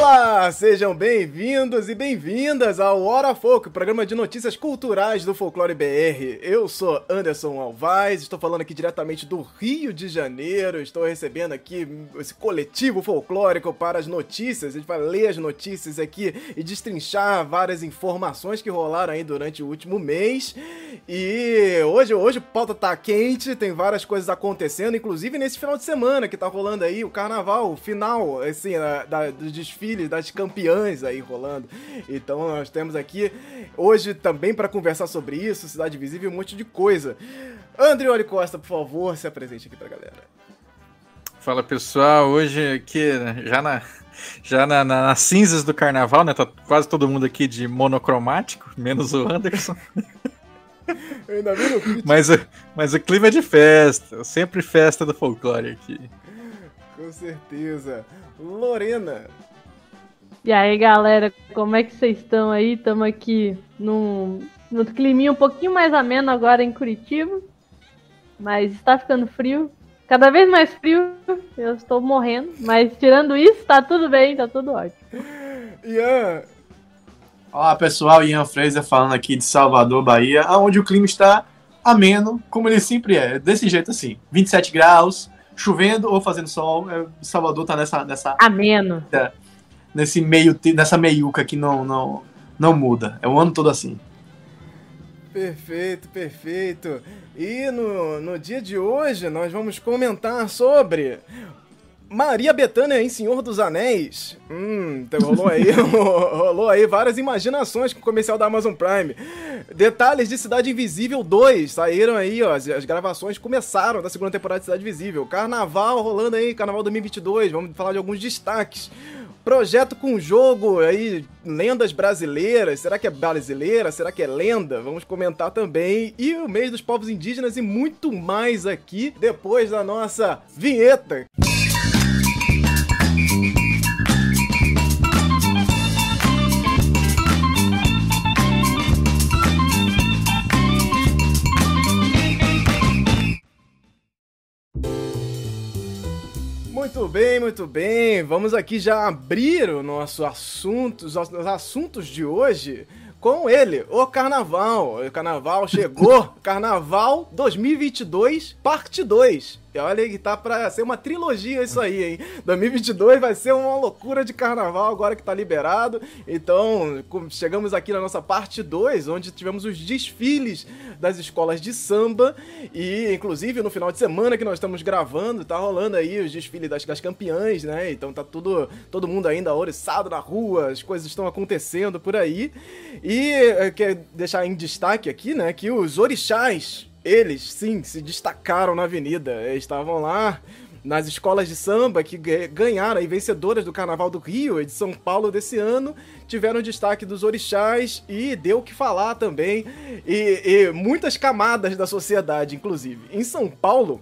Olá, sejam bem-vindos e bem-vindas ao Hora Folk, programa de notícias culturais do Folclore BR. Eu sou Anderson Alvaz, estou falando aqui diretamente do Rio de Janeiro, estou recebendo aqui esse coletivo folclórico para as notícias. A gente vai ler as notícias aqui e destrinchar várias informações que rolaram aí durante o último mês. E hoje, hoje a pauta tá quente, tem várias coisas acontecendo, inclusive nesse final de semana que tá rolando aí o carnaval, o final, assim, da, da, do desfile desfiles das campeãs aí rolando. Então nós temos aqui hoje também para conversar sobre isso, Cidade Visível e um monte de coisa. Andrioli Costa, por favor, se apresente aqui pra galera. Fala pessoal, hoje aqui já na já na, na, nas cinzas do carnaval, né? Tá quase todo mundo aqui de monocromático, menos o Anderson. ainda vi no mas, mas o clima é de festa, sempre festa do folclore aqui. Com certeza. Lorena. E aí, galera, como é que vocês estão aí? Estamos aqui num, num climinha um pouquinho mais ameno agora em Curitiba. Mas está ficando frio. Cada vez mais frio. Eu estou morrendo. Mas tirando isso, tá tudo bem, tá tudo ótimo. Ian. Olá, pessoal. Ian Fraser falando aqui de Salvador, Bahia, onde o clima está ameno, como ele sempre é. Desse jeito assim. 27 graus, chovendo ou fazendo sol. É, Salvador tá nessa. nessa ameno. É nesse meio, nessa meiuca que não, não, não muda. É o ano todo assim. Perfeito, perfeito. E no, no dia de hoje nós vamos comentar sobre Maria Bethânia em Senhor dos Anéis. Hum, então rolou aí, rolou aí várias imaginações com o comercial da Amazon Prime. Detalhes de Cidade Invisível 2 saíram aí, ó. As, as, gravações começaram da segunda temporada de Cidade Invisível. Carnaval rolando aí, Carnaval 2022. Vamos falar de alguns destaques. Projeto com jogo aí, lendas brasileiras. Será que é brasileira? Será que é lenda? Vamos comentar também. E o mês dos povos indígenas e muito mais aqui depois da nossa vinheta. Muito bem, muito bem. Vamos aqui já abrir o nosso assunto, os assuntos de hoje com ele, o Carnaval. O Carnaval chegou, Carnaval 2022, parte 2. Olha que tá pra ser uma trilogia isso aí, hein? 2022 vai ser uma loucura de carnaval agora que tá liberado. Então, chegamos aqui na nossa parte 2, onde tivemos os desfiles das escolas de samba. E, inclusive, no final de semana que nós estamos gravando, tá rolando aí os desfiles das, das campeãs, né? Então tá tudo, todo mundo ainda oriçado na rua, as coisas estão acontecendo por aí. E eh, quer deixar em destaque aqui, né, que os orixás eles, sim, se destacaram na avenida. Eles estavam lá nas escolas de samba que ganharam e vencedoras do Carnaval do Rio e de São Paulo desse ano tiveram destaque dos orixás e deu o que falar também e, e muitas camadas da sociedade, inclusive. Em São Paulo,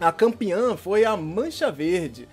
a campeã foi a Mancha Verde.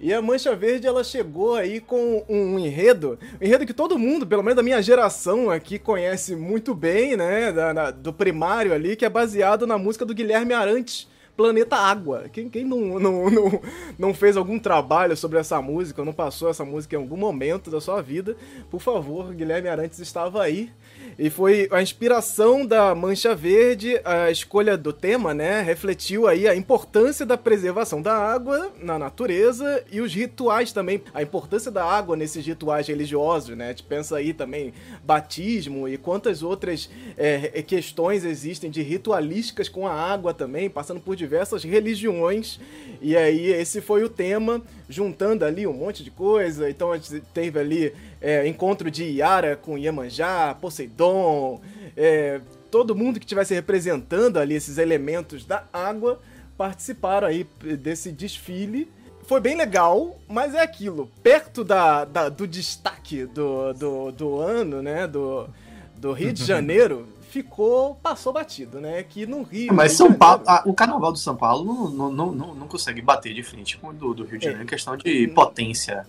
E a Mancha Verde ela chegou aí com um enredo, um enredo que todo mundo, pelo menos da minha geração aqui, conhece muito bem, né? Da, da, do primário ali, que é baseado na música do Guilherme Arantes. Planeta Água. Quem, quem não, não, não, não fez algum trabalho sobre essa música, ou não passou essa música em algum momento da sua vida, por favor, Guilherme Arantes estava aí e foi a inspiração da Mancha Verde, a escolha do tema, né? Refletiu aí a importância da preservação da água na natureza e os rituais também, a importância da água nesses rituais religiosos, né? A gente pensa aí também batismo e quantas outras é, questões existem de ritualísticas com a água também, passando por diversas religiões. E aí esse foi o tema, juntando ali um monte de coisa. Então a gente teve ali é, encontro de Yara com Iemanjá, Poseidon, é, todo mundo que estivesse representando ali esses elementos da água participaram aí desse desfile. Foi bem legal, mas é aquilo, perto da, da do destaque do, do, do ano, né, do, do Rio de Janeiro, ficou, passou batido, né? Que no Rio. Mas São Paulo, a, o carnaval do São Paulo não, não, não, não, consegue bater de frente com o do, do Rio de Janeiro em questão de potência.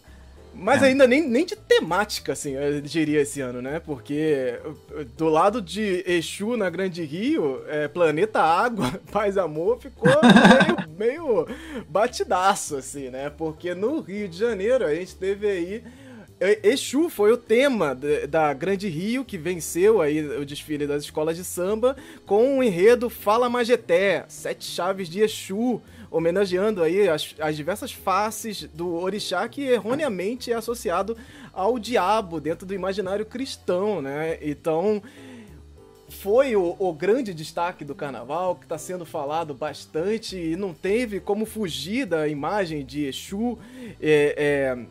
Mas é. ainda nem, nem de temática, assim, eu diria esse ano, né? Porque do lado de Exu na Grande Rio, é, Planeta Água, Paz Amor, ficou meio, meio batidaço, assim, né? Porque no Rio de Janeiro a gente teve aí Exu foi o tema da Grande Rio, que venceu aí o desfile das escolas de samba, com o enredo Fala Majeté, Sete Chaves de Exu, homenageando aí as, as diversas faces do orixá que erroneamente é associado ao diabo dentro do imaginário cristão, né? Então foi o, o, grande destaque do carnaval, que está sendo falado bastante e não teve como fugir da imagem de Exu. É, é,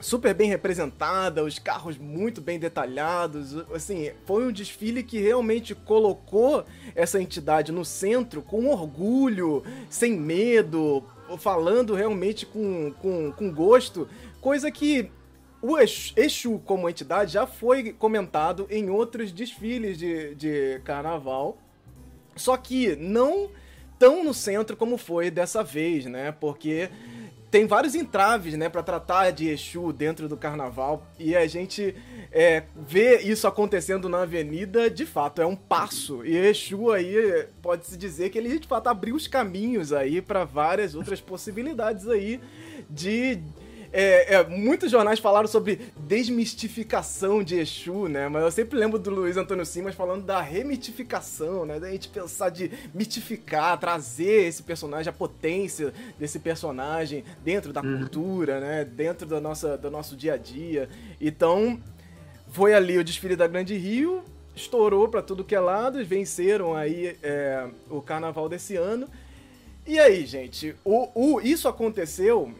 super bem representada, os carros muito bem detalhados. Assim, foi um desfile que realmente colocou essa entidade no centro com orgulho, sem medo, falando realmente com, com, com gosto, coisa que o Exu, como entidade, já foi comentado em outros desfiles de, de carnaval, só que não tão no centro como foi dessa vez, né? Porque tem vários entraves, né, para tratar de Exu dentro do carnaval e a gente é, vê isso acontecendo na avenida, de fato, é um passo. E Exu aí pode-se dizer que ele de fato abriu os caminhos aí para várias outras possibilidades aí de é, é, muitos jornais falaram sobre desmistificação de Exu, né? Mas eu sempre lembro do Luiz Antônio Simas falando da remitificação, né? Da gente pensar de mitificar, trazer esse personagem, a potência desse personagem dentro da uhum. cultura, né? Dentro da nossa, do nosso dia a dia. Então, foi ali o desfile da Grande Rio, estourou para tudo que é lado, venceram aí é, o carnaval desse ano. E aí, gente, o, o, isso aconteceu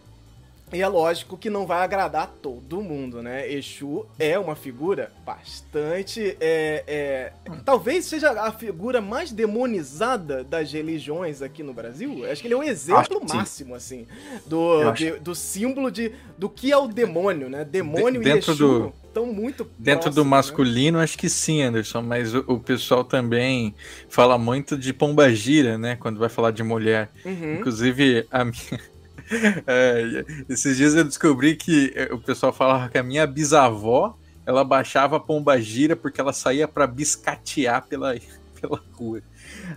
e é lógico que não vai agradar todo mundo, né? Exu é uma figura bastante. É, é, talvez seja a figura mais demonizada das religiões aqui no Brasil. Acho que ele é um exemplo máximo, assim, do, de, do símbolo de, do que é o demônio, né? Demônio de, e Exu. Do... Estão muito Dentro próximos, do né? masculino, né? acho que sim, Anderson, mas o, o, pessoal também fala muito de pombagira, né? Quando vai falar de mulher. Uhum. Inclusive, a minha, é, esses dias eu descobri que é, o pessoal falava que a minha bisavó ela baixava a pomba gira porque ela saía para biscatear pela, pela rua.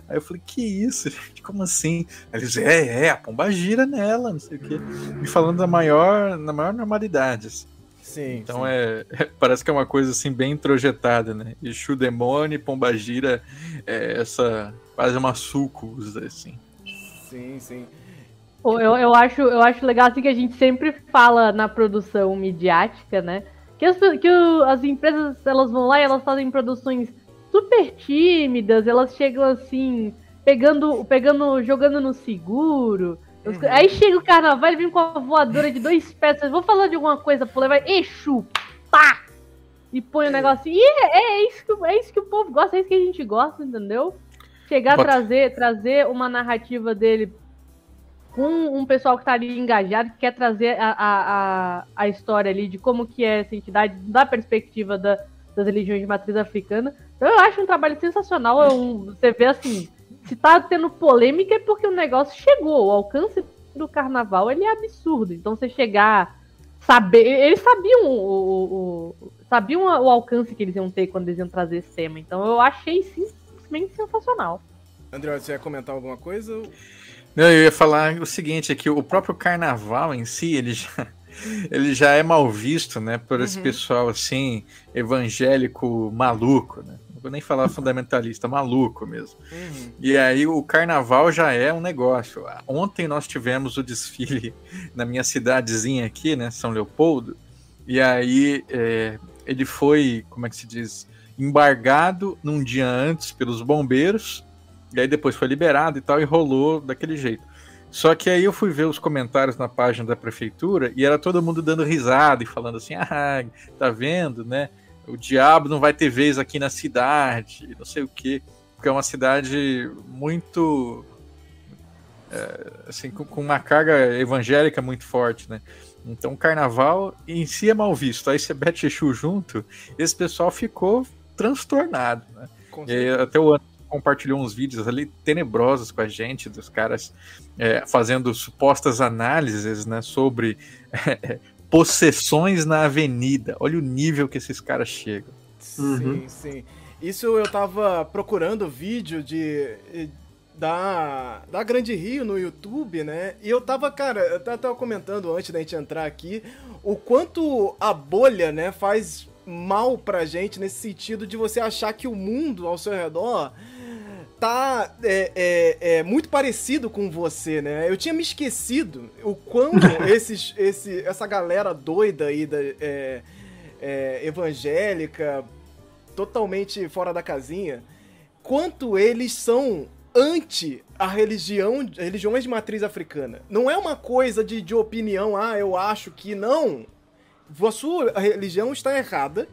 Aí eu falei, que isso, gente? Como assim? Aí eles, é, é, a pomba gira nela, não sei o quê. Me falando da maior, na maior normalidade. Assim. Sim. Então sim. É, é, Parece que é uma coisa assim bem introjetada, né? Exu demônio, pomba gira, é essa. quase uma sucos, assim. Sim, sim. Eu, eu, acho, eu acho legal assim que a gente sempre fala na produção midiática, né? Que, as, que o, as empresas elas vão lá e elas fazem produções super tímidas, elas chegam assim, pegando, pegando jogando no seguro. Uhum. Aí chega o carnaval e vem com a voadora de dois pés. Vou falar de alguma coisa, pô, vai, Exu, pá! E põe o um é. negócio. E é, é, isso que, é isso que o povo gosta, é isso que a gente gosta, entendeu? Chegar a trazer, trazer uma narrativa dele com um pessoal que está ali engajado, que quer trazer a, a, a, história ali de como que é essa entidade, da perspectiva da, das religiões de matriz africana. Então eu acho um trabalho sensacional. Um, você vê assim, se tá tendo polêmica é porque o negócio chegou. O alcance do carnaval ele é absurdo. Então você chegar, saber. Eles sabiam o, o, o sabiam o alcance que eles iam ter quando eles iam trazer esse tema. Então eu achei simplesmente sensacional. André, você ia comentar alguma coisa? Não, eu ia falar o seguinte, é que o próprio carnaval em si, ele já, ele já é mal visto, né, por esse uhum. pessoal, assim, evangélico maluco, né? Não vou nem falar fundamentalista, maluco mesmo. Uhum. E aí o carnaval já é um negócio. Ontem nós tivemos o desfile na minha cidadezinha aqui, né, São Leopoldo, e aí é, ele foi, como é que se diz, embargado num dia antes pelos bombeiros, e aí depois foi liberado e tal, e rolou daquele jeito. Só que aí eu fui ver os comentários na página da prefeitura e era todo mundo dando risada e falando assim: ah, tá vendo, né? O diabo não vai ter vez aqui na cidade, não sei o quê. Porque é uma cidade muito. É, assim, com, com, uma carga evangélica muito forte, né? Então o carnaval em si é mal visto. Aí você bete Exu junto, esse pessoal ficou transtornado, né? E até o ano compartilhou uns vídeos ali tenebrosos com a gente, dos caras é, fazendo supostas análises né, sobre é, possessões na avenida. Olha o nível que esses caras chegam. Sim, uhum. sim. Isso eu tava procurando vídeo de da, da Grande Rio no YouTube, né? E eu tava, cara, eu tava comentando antes da gente entrar aqui o quanto a bolha, né, faz mal pra gente nesse sentido de você achar que o mundo ao seu redor tá é, é, é, muito parecido com você, né? Eu tinha me esquecido o quanto esses, esse, essa galera doida aí da, é, é, evangélica, totalmente fora da casinha, quanto eles são anti a religião, religiões de matriz africana. Não é uma coisa de, de opinião, ah, eu acho que não. A sua religião está errada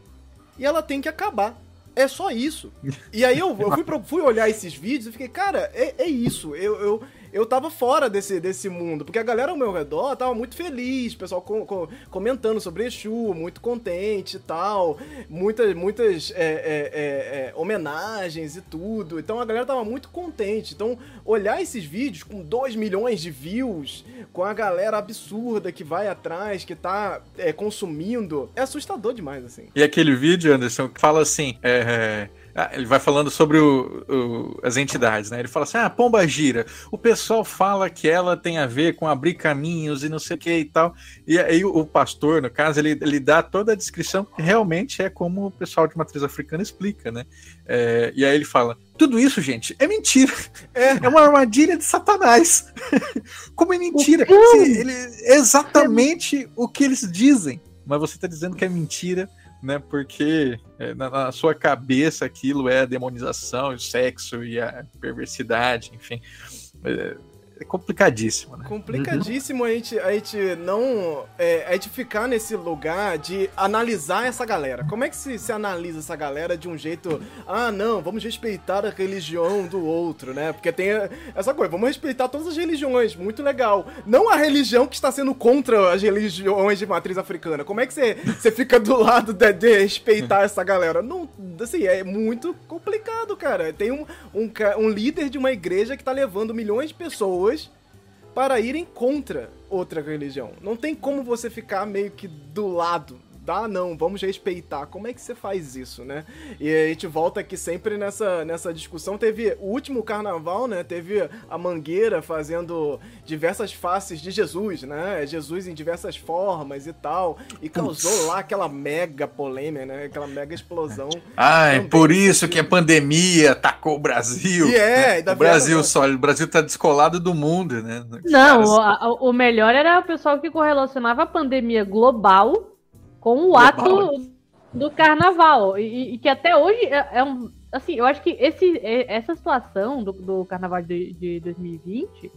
e ela tem que acabar. É só isso. E aí eu, eu fui, fui olhar esses vídeos e fiquei, cara, é, é isso. Eu, eu, eu tava fora desse, desse mundo, porque a galera ao meu redor tava muito feliz, pessoal com, com, comentando sobre Exu, muito contente e tal, muitas, muitas é, é, é, é homenagens e tudo. Então a galera tava muito contente. Então, olhar esses vídeos com 2 milhões de views, com a galera absurda que vai atrás, que tá é, consumindo, é assustador demais, assim. E aquele vídeo, Anderson, que fala assim, é ah, ele vai falando sobre o, o, as entidades, né? Ele fala assim: ah, pomba gira. O pessoal fala que ela tem a ver com abrir caminhos e não sei o que e tal. E aí o, pastor, no caso, ele, ele dá toda a descrição que realmente é como o pessoal de matriz africana explica, né? É, e aí ele fala: tudo isso, gente, é mentira. É, é uma armadilha de Satanás. como é mentira? Ele, exatamente o que eles dizem. Mas você está dizendo que é mentira né? Porque na, na, sua cabeça aquilo é a demonização, o sexo e a perversidade, enfim. É, é complicadíssimo, né? Complicadíssimo a, gente, a gente não. É, a gente ficar nesse lugar de analisar essa galera. Como é que se, se analisa essa galera de um jeito. Ah, não, vamos respeitar a religião do outro, né? Porque tem essa coisa, vamos respeitar todas as religiões, muito legal. Não a religião que está sendo contra as religiões de matriz africana. Como é que você, você fica do lado de, de respeitar essa galera? Não, assim, é muito complicado, cara. Tem um, um, um líder de uma igreja que está levando milhões de pessoas para irem contra outra religião. Não tem como você ficar meio que do lado ah, não, vamos respeitar. Como é que você faz isso, né? E a gente volta aqui sempre nessa, nessa discussão. Teve o último carnaval, né? Teve a Mangueira fazendo diversas faces de Jesus, né? Jesus em diversas formas e tal. E causou Ups. lá aquela mega polêmica, né? Aquela mega explosão. Ai, por isso que a pandemia atacou o Brasil. E é, o Brasil só, o Brasil tá descolado do mundo, né? Não, o, o melhor era o pessoal que correlacionava a pandemia global com o ato do carnaval. E, e, que até hoje é, é, um. Assim, eu acho que esse, essa situação do, do carnaval de, de 2020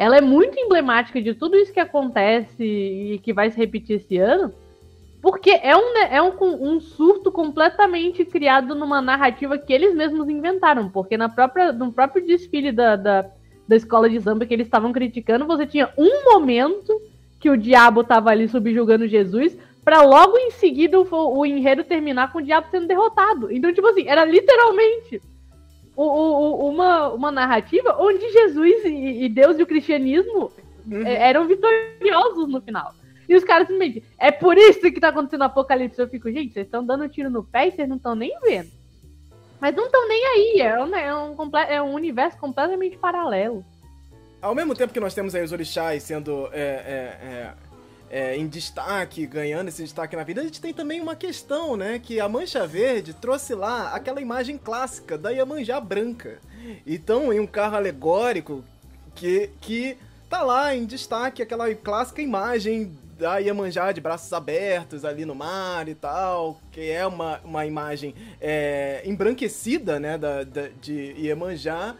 ela é muito emblemática de tudo isso que acontece e que vai se repetir esse ano. Porque é um, é um, um surto completamente criado numa narrativa que eles mesmos inventaram. Porque na própria, no próprio desfile da, da, da escola de samba que eles estavam criticando, você tinha um momento que o diabo estava ali subjugando Jesus, para logo em seguida o, o, enredo terminar com o diabo sendo derrotado. Então, tipo assim, era literalmente o, o, uma, uma narrativa onde Jesus e, e Deus e o cristianismo uhum. É, eram vitoriosos no final. E os caras simplesmente, é por isso que tá acontecendo o apocalipse. Eu fico, gente, vocês estão dando tiro no pé e vocês não estão nem vendo. Mas não estão nem aí, é um, é, um, é um universo completamente paralelo. Ao mesmo tempo que nós temos aí os orixás sendo é, é, é em destaque, ganhando esse destaque na vida, a gente tem também uma questão, né? Que a Mancha Verde trouxe lá aquela imagem clássica da Iemanjá branca. Então, em um carro alegórico que, que tá lá em destaque aquela clássica imagem da Iemanjá de braços abertos ali no mar e tal, que é uma, uma imagem é, embranquecida, né, da, da, de Iemanjá,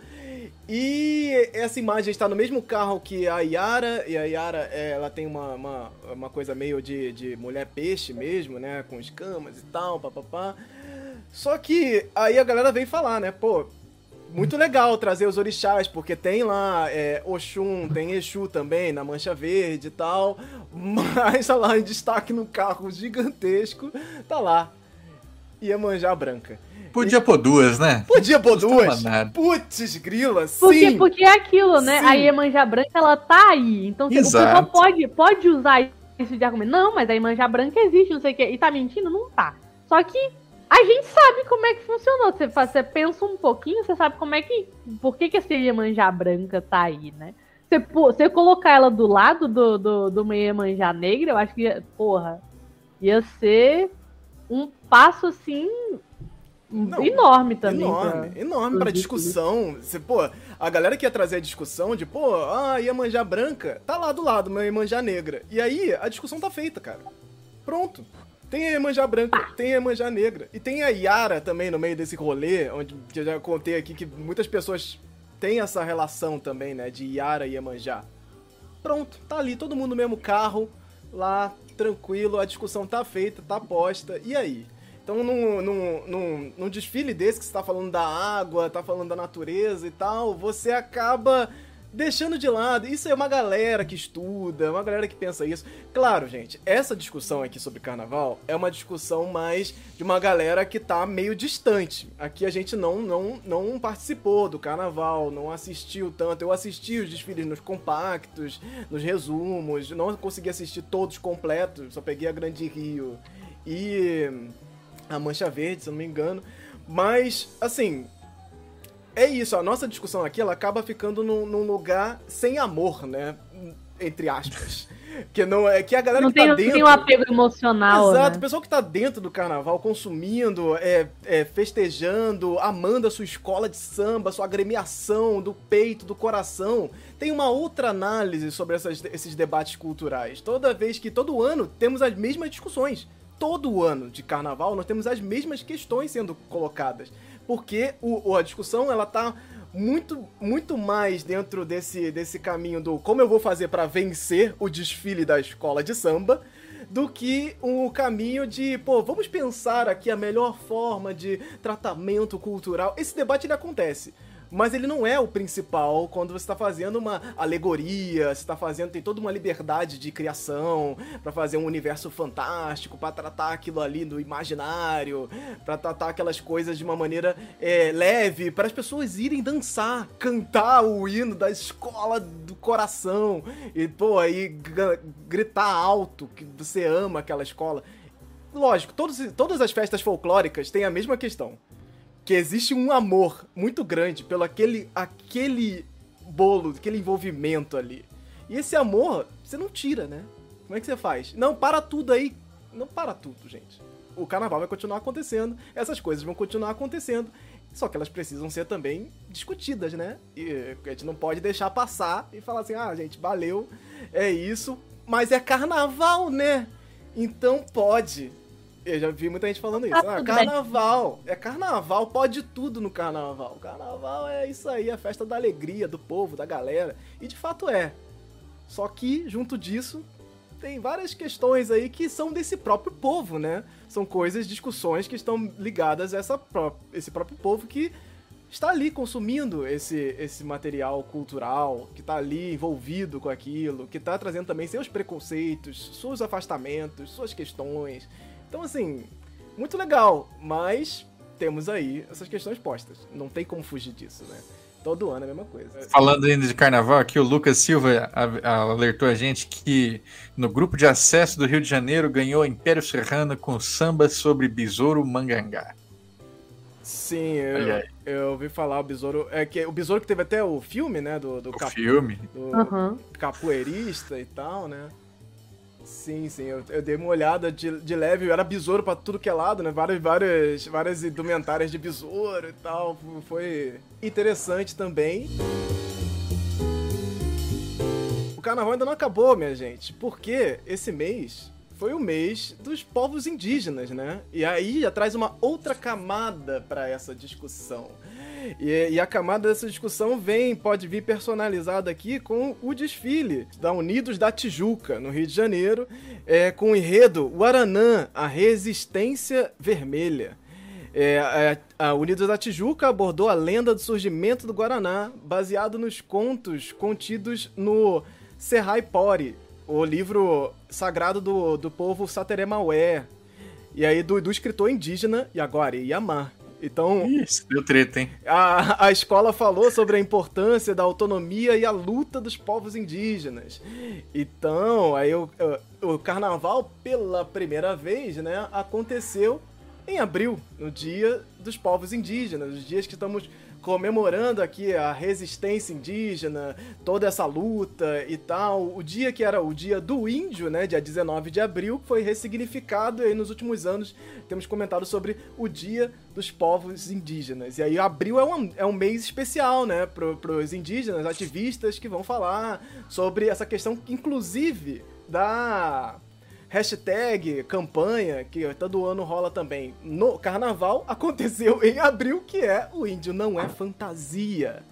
e essa imagem está no mesmo carro que a Yara, e a Yara ela tem uma, uma, uma coisa meio de, de mulher peixe mesmo, né? Com escamas e tal, papapá. Só que aí a galera vem falar, né? Pô, muito legal trazer os orixás, porque tem lá é, Oxum, tem Exu também na Mancha Verde e tal, mas tá lá em destaque no carro gigantesco, tá lá Iemanjá branca. Podia pôr duas, né? Podia pôr duas. Putz, grila, sim. Porque, porque é aquilo, né? Sim. A Iemanjá branca, ela tá aí. Então Exato. o pessoal pode, pode usar isso de argumento. Não, mas a Iemanjá branca existe, não sei o quê. E tá mentindo? Não tá. Só que a gente sabe como é que funcionou. Você, você pensa um pouquinho, você sabe como é que. Por que, que essa Iemanjá branca tá aí, né? Você, você colocar ela do lado do, do, do uma Iemanjá negra, eu acho que, porra, ia ser um passo assim. Não, enorme também. Enorme, pra, enorme pra discussão. Você, pô, a galera que ia trazer a discussão de, pô, ah, Iemanjá branca, tá lá do lado, uma Iemanjá negra. E aí, a discussão tá feita, cara. Pronto. Tem a Iemanjá branca, ah. tem a Iemanjá negra. E tem a Yara também no meio desse rolê, onde eu já contei aqui que muitas pessoas têm essa relação também, né, de Yara e Iemanjá. Pronto, tá ali, todo mundo no mesmo carro, lá, tranquilo, a discussão tá feita, tá posta, e aí? Então, num, num, num, num desfile desse que você tá falando da água, tá falando da natureza e tal, você acaba deixando de lado. Isso é uma galera que estuda, uma galera que pensa isso. Claro, gente, essa discussão aqui sobre carnaval é uma discussão mais de uma galera que tá meio distante. Aqui a gente não não não participou do carnaval, não assistiu tanto. Eu assisti os desfiles nos compactos, nos resumos, não consegui assistir todos completos, só peguei a Grande Rio e a Mancha Verde, se eu não me engano. Mas, assim, é isso, a nossa discussão aqui ela acaba ficando num, num lugar sem amor, né? Entre aspas. que não é que a galera não que tá tem, tá dentro. Tem um apego emocional. Exato, né? o pessoal que tá dentro do carnaval, consumindo, é, é, festejando, amando a sua escola de samba, sua agremiação do peito, do coração, tem uma outra análise sobre essas, esses debates culturais. Toda vez que, todo ano, temos as mesmas discussões. Todo ano de carnaval, nós temos as mesmas questões sendo colocadas porque o, a discussão ela tá muito, muito mais dentro desse, desse caminho do como eu vou fazer para vencer o desfile da escola de samba do que o caminho de, pô, vamos pensar aqui a melhor forma de tratamento cultural. Esse debate ele acontece mas ele não é o principal quando você está fazendo uma alegoria, você está fazendo, tem toda uma liberdade de criação para fazer um universo fantástico, para tratar aquilo ali do imaginário, para tratar aquelas coisas de uma maneira é, leve, para as pessoas irem dançar, cantar o hino da escola do coração e, pô, aí gritar alto que você ama aquela escola. Lógico, todos, todas as festas folclóricas têm a mesma questão que existe um amor muito grande pelo aquele, aquele bolo, aquele envolvimento ali. E esse amor, você não tira, né? Como é que você faz? Não, para tudo aí. Não para tudo, gente. O carnaval vai continuar acontecendo, essas coisas vão continuar acontecendo, só que elas precisam ser também discutidas, né? E a gente não pode deixar passar e falar assim: ah, gente, valeu, é isso, mas é carnaval, né? Então pode. Eu já vi muita gente falando isso. Ah, carnaval. É carnaval, pode tudo no carnaval. Carnaval é isso aí, a festa da alegria do povo, da galera. E de fato é. Só que, junto disso, tem várias questões aí que são desse próprio povo, né? São coisas, discussões que estão ligadas a essa pró esse próprio povo que está ali consumindo esse, esse material cultural, que está ali envolvido com aquilo, que está trazendo também seus preconceitos, seus afastamentos, suas questões. Então, assim, muito legal, mas temos aí essas questões postas. Não tem como fugir disso, né? Todo ano é a mesma coisa. Falando ainda de carnaval, aqui o Lucas Silva alertou a gente que no grupo de acesso do Rio de Janeiro ganhou Império Serrano com samba sobre Besouro Mangangá. Sim, eu, eu ouvi falar o Besouro. É que o Besouro que teve até o filme, né? Do, do o capo, filme. Do uhum. capoeirista e tal, né? Sim, sim, eu, eu, dei uma olhada de, de leve, era besouro pra tudo que é lado, né? Várias, várias, várias indumentárias de besouro e tal. Foi interessante também. O carnaval ainda não acabou, minha gente, porque esse mês foi o mês dos povos indígenas, né? E aí já traz uma outra camada para essa discussão. E, e, a camada dessa discussão vem, pode vir personalizada aqui com o desfile da Unidos da Tijuca, no Rio de Janeiro, é, com o enredo Guaranã, a Resistência Vermelha. É, a, a Unidos da Tijuca abordou a lenda do surgimento do Guaraná, baseado nos contos contidos no Serrai Pori, o livro sagrado do, do povo Sateré Maué, e aí do, do escritor indígena Yaguari Yamar. Então. Isso, deu treta, hein? A, a escola falou sobre a importância da autonomia e a luta dos povos indígenas. Então, aí o, o, carnaval, pela primeira vez, né, aconteceu em abril, no Dia dos Povos Indígenas, os dias que estamos comemorando aqui a resistência indígena, toda essa luta e tal. O dia que era o dia do índio, né, dia 19 de abril, foi ressignificado e aí nos últimos anos temos comentado sobre o dia dos povos indígenas. E aí abril é um, é um mês especial, né, para os indígenas, ativistas que vão falar sobre essa questão, inclusive, da hashtag, campanha, que todo ano rola também no carnaval, aconteceu em abril, que é o índio não é fantasia.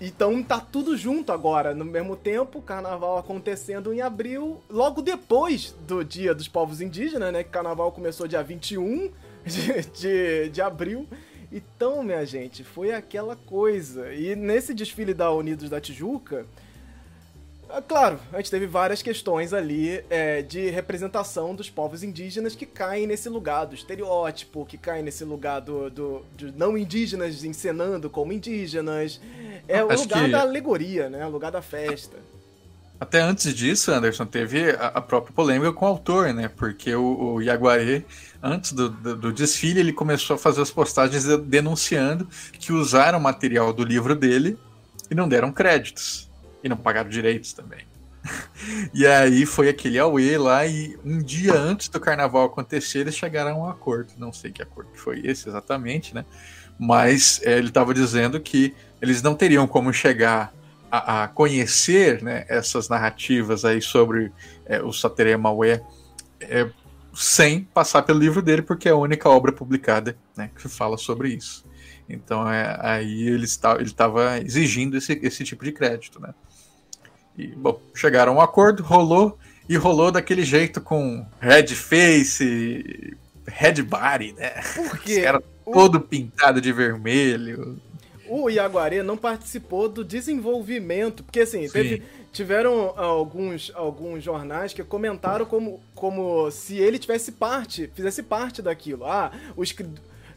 Então tá tudo junto agora, no mesmo tempo, carnaval acontecendo em abril, logo depois do Dia dos Povos Indígenas, né? Que carnaval começou dia 21 de, de, de abril. Então, minha gente, foi aquela coisa. E nesse desfile da Unidos da Tijuca, Claro, a gente teve várias questões ali é, de representação dos povos indígenas que caem nesse lugar do estereótipo, que caem nesse lugar do, do não indígenas encenando como indígenas. É o lugar que... da alegoria, né? O lugar da festa. Até antes disso, Anderson, teve a, a própria polêmica com o autor, né? Porque o, o Yaguaré, antes do, do, do, desfile, ele começou a fazer as postagens denunciando que usaram material do livro dele e não deram créditos. E não pagaram direitos também. e aí foi aquele Aue lá, e um dia antes do carnaval acontecer, eles chegaram a um acordo. Não sei que acordo foi esse exatamente, né? Mas é, ele estava dizendo que eles não teriam como chegar a, a conhecer né, essas narrativas aí sobre é, o Satere Maué é, sem passar pelo livro dele, porque é a única obra publicada né, que fala sobre isso. Então é, aí ele estava exigindo esse, esse tipo de crédito, né? E, bom, chegaram a um acordo, rolou, e rolou daquele jeito com red face, red body, né? Por quê? Era o... todo pintado de vermelho. O Iaguaré não participou do desenvolvimento, porque assim, teve, tiveram alguns, alguns jornais que comentaram como, como se ele tivesse parte, fizesse parte daquilo. Ah, o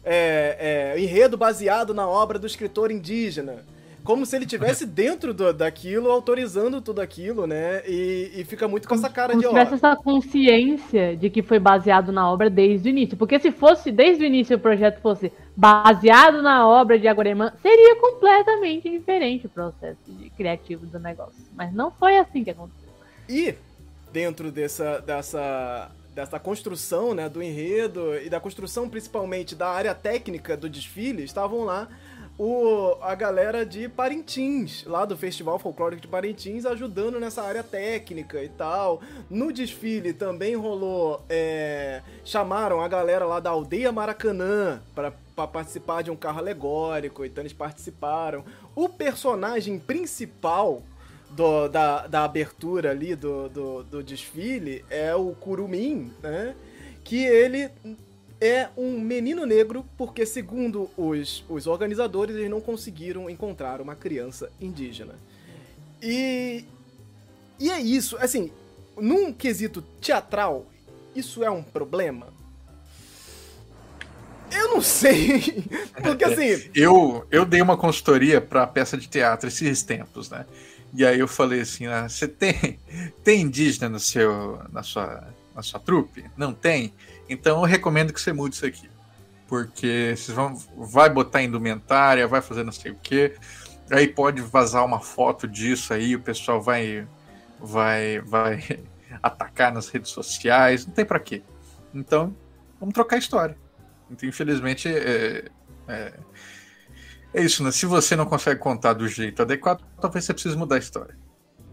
é, é, enredo baseado na obra do escritor indígena como se ele tivesse dentro do, daquilo, autorizando tudo aquilo, né? E, e fica muito com essa cara como de ó. tivesse essa consciência de que foi baseado na obra desde o início. Porque se fosse, desde o início, o projeto fosse baseado na obra de Agoremã, seria completamente diferente o processo de criativo do negócio. Mas não foi assim que aconteceu. E dentro dessa, dessa, dessa construção né, do enredo e da construção principalmente da área técnica do desfile, estavam lá o, a galera de Parintins, lá do Festival Folclórico de Parintins, ajudando nessa área técnica e tal. No desfile também rolou. É, chamaram a galera lá da aldeia Maracanã para participar de um carro alegórico, então eles participaram. O personagem principal do, da, da abertura ali do, do, do desfile é o Curumim, né? Que ele é um menino negro porque, segundo os, os organizadores, eles não conseguiram encontrar uma criança indígena. E, e é isso, assim, num quesito teatral, isso é um problema? Eu não sei, porque assim... eu, eu dei uma consultoria para peça de teatro esses tempos, né? E aí eu falei assim, ah, você tem, tem indígena no seu, na, sua, na sua trupe? Não tem? Então eu recomendo que você mude isso aqui. Porque vocês vão vai botar indumentária, vai fazer não sei o quê. Aí pode vazar uma foto disso aí, o pessoal vai vai vai atacar nas redes sociais, não tem para quê. Então, vamos trocar a história. Então, infelizmente, é, é, é, isso, né? Se você não consegue contar do jeito adequado, talvez você precise mudar a história.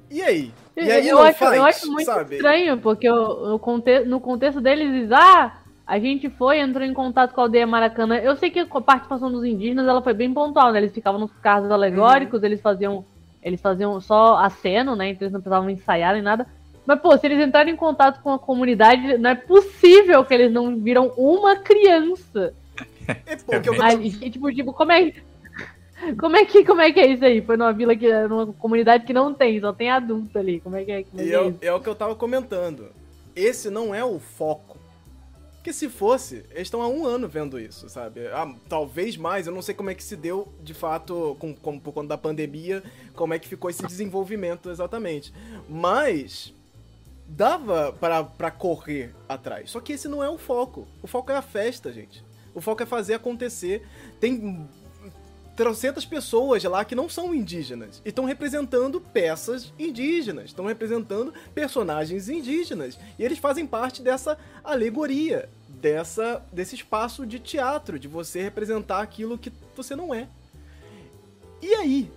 E aí? E aí eu, acho, eu acho muito sabe? estranho, porque eu, conte, no contexto deles diz, ah, a gente foi, entrou em contato com a aldeia Maracanã. Eu sei que a participação dos indígenas ela foi bem pontual, né? Eles ficavam nos carros alegóricos, uhum. eles faziam. Eles faziam só aceno, né? Então eles não precisavam ensaiar nem nada. Mas, pô, se eles entrarem em contato com a comunidade, não é possível que eles não viram uma criança. É, pô, que eu... Aí, tipo, tipo, como é, como é que como é que é isso aí? Foi numa vila que numa comunidade que não tem, só tem adulto ali. Como é que é? Como é, que é, é, é o que eu tava comentando. Esse não é o foco. Porque se fosse, eles estão há um ano vendo isso, sabe? Ah, talvez mais, eu não sei como é que se deu, de fato, com, com, por conta da pandemia, como é que ficou esse desenvolvimento exatamente. Mas dava pra correr atrás. Só que esse não é o foco. O foco é a festa, gente. O foco é fazer acontecer. Tem trocentas pessoas lá que não são indígenas e estão representando peças indígenas, estão representando personagens indígenas e eles fazem parte dessa alegoria, dessa desse espaço de teatro, de você representar aquilo que você não é. E aí,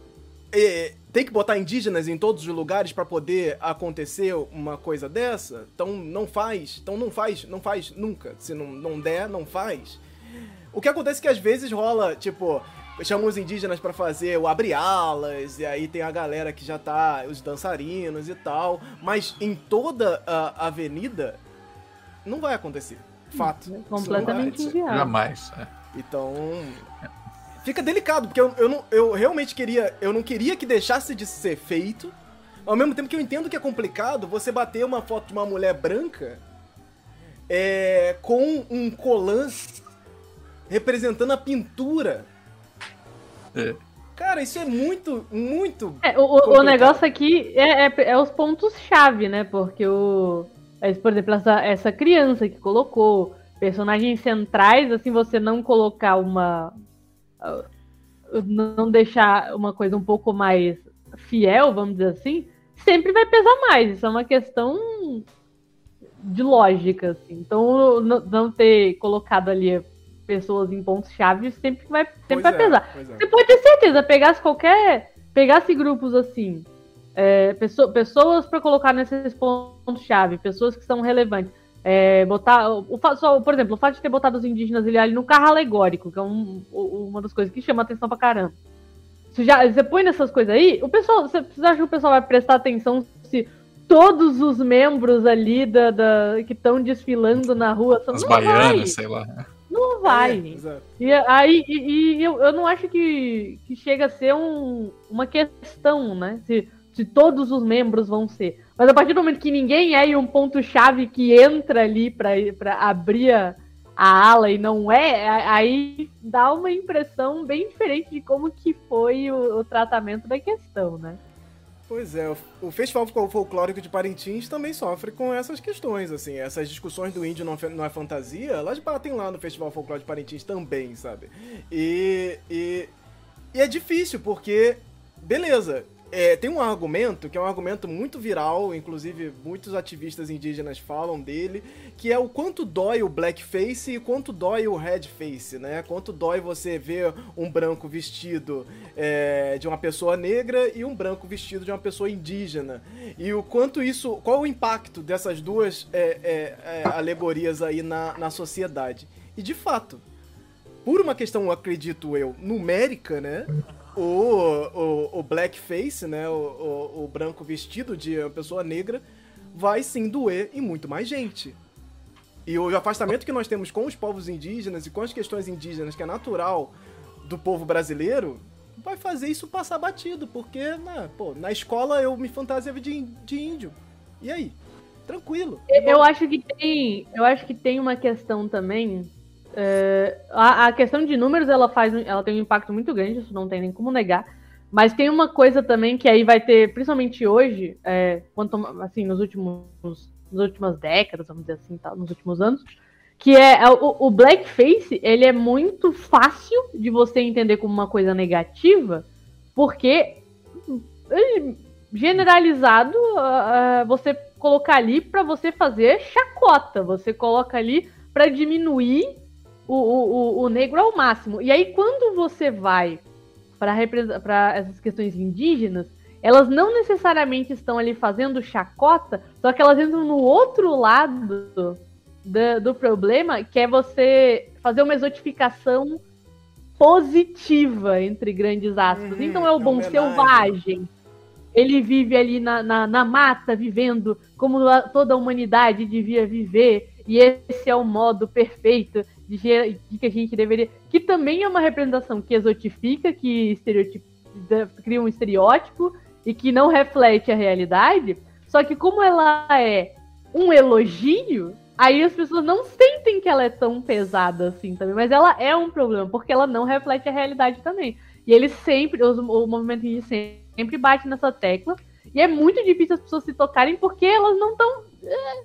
é, tem que botar indígenas em todos os lugares para poder acontecer uma coisa dessa? Então não faz, então não faz, não faz nunca. Se não, não der, não faz. O que acontece é que às vezes rola, tipo, chamam os indígenas para fazer o abre alas, e aí tem a galera que já tá, os dançarinos e tal, mas em toda a avenida não vai acontecer. Fato. É completamente inviável. Jamais. É. Então, fica delicado, porque eu, eu, não, eu realmente queria, eu não queria que deixasse de ser feito, ao mesmo tempo que eu entendo que é complicado você bater uma foto de uma mulher branca é, com um colan representando a pintura É. Cara, isso é muito, muito. É, o, o- negócio aqui é, é, é os pontos-chave, né? Porque o. é, Por exemplo, essa, essa criança que colocou personagens centrais, assim, você não colocar uma. ah, Não deixar uma coisa um pouco mais fiel, vamos dizer assim, sempre vai pesar mais. Isso é uma questão de lógica, assim. Então, não, não ter colocado ali pessoas em pontos-chave sempre vai, sempre Pois vai é, pesar. é. Você pode ter certeza, pegasse qualquer. Pegasse grupos assim. é, pesso- pessoas para colocar nesses pontos-chave, pessoas que são relevantes. é, botar. O, só, por exemplo, o fato de ter botado os indígenas ali, ali no carro alegórico, que é um- uma das coisas que chama atenção pra caramba. Você, já, você põe nessas coisas aí, o pessoal. Você, você acha que o pessoal vai prestar atenção se todos os membros ali da, da- que estão desfilando na rua são. As não vai, baianas, sei lá. Não vai. É. E aí, e, e eu, eu não acho que, que chega a ser um, uma questão, né? Se, se todos os membros vão ser. Mas a partir do momento que ninguém é e um ponto-chave que entra ali pra abrir a, a ala e não é, aí dá uma impressão bem diferente de como que foi o, o tratamento da questão, né? Pois é, o- Festival Fol- Folclórico de Parintins também sofre com essas questões, assim, essas discussões do índio não é fantasia, elas batem lá no Festival Folclórico de Parintins também, sabe? E, e, e é difícil, porque, beleza, é, tem um argumento, que é um argumento muito viral, inclusive muitos ativistas indígenas falam dele, que é o quanto dói o blackface e quanto dói o redface, né? Quanto dói você ver um branco vestido é, de uma pessoa negra e um branco vestido de uma pessoa indígena. E o quanto isso. Qual o impacto dessas duas é, é, é, alegorias aí na, na sociedade? E de fato, por uma questão, acredito eu, numérica, né? O, o, o blackface, né? O, o, o branco vestido de uma pessoa negra vai sim doer em muito mais gente. E o afastamento que nós temos com os povos indígenas e com as questões indígenas, que é natural do povo brasileiro, vai fazer isso passar batido, porque, né, pô, na escola eu me fantasiava de, de índio. E aí? Tranquilo. Eu acho que tem, eu acho que tem uma questão também. É, a, a questão de números ela faz, ela tem um impacto muito grande, isso não tem nem como negar. Mas tem uma coisa também que aí vai ter, principalmente hoje, é, quanto assim nos últimos, nas últimas décadas, vamos dizer assim, tal, nos últimos anos, que é é o, o blackface, ele é muito fácil de você entender como uma coisa negativa, porque ele- generalizado, ah, você colocar ali para você fazer chacota. Você coloca ali para diminuir o, o, o- negro ao máximo. E aí, quando você vai para essas questões indígenas, elas não necessariamente estão ali fazendo chacota, só que elas entram no outro lado do, do problema, que é você fazer uma exotificação positiva, entre grandes aspas. Uhum, então é o bom homenagem. selvagem. Ele vive ali na, na, na mata, vivendo como toda a humanidade devia viver. E esse é o modo perfeito de, de que a gente deveria. Que também é uma representação que exotifica, que cria um estereótipo e que não reflete a realidade. Só que como ela é um elogio, aí as pessoas não sentem que ela é tão pesada assim também. Mas ela é um problema, porque ela não reflete a realidade também. E eles sempre, o movimento indígena sempre bate nessa tecla. E é muito difícil as pessoas se tocarem porque elas não estão é,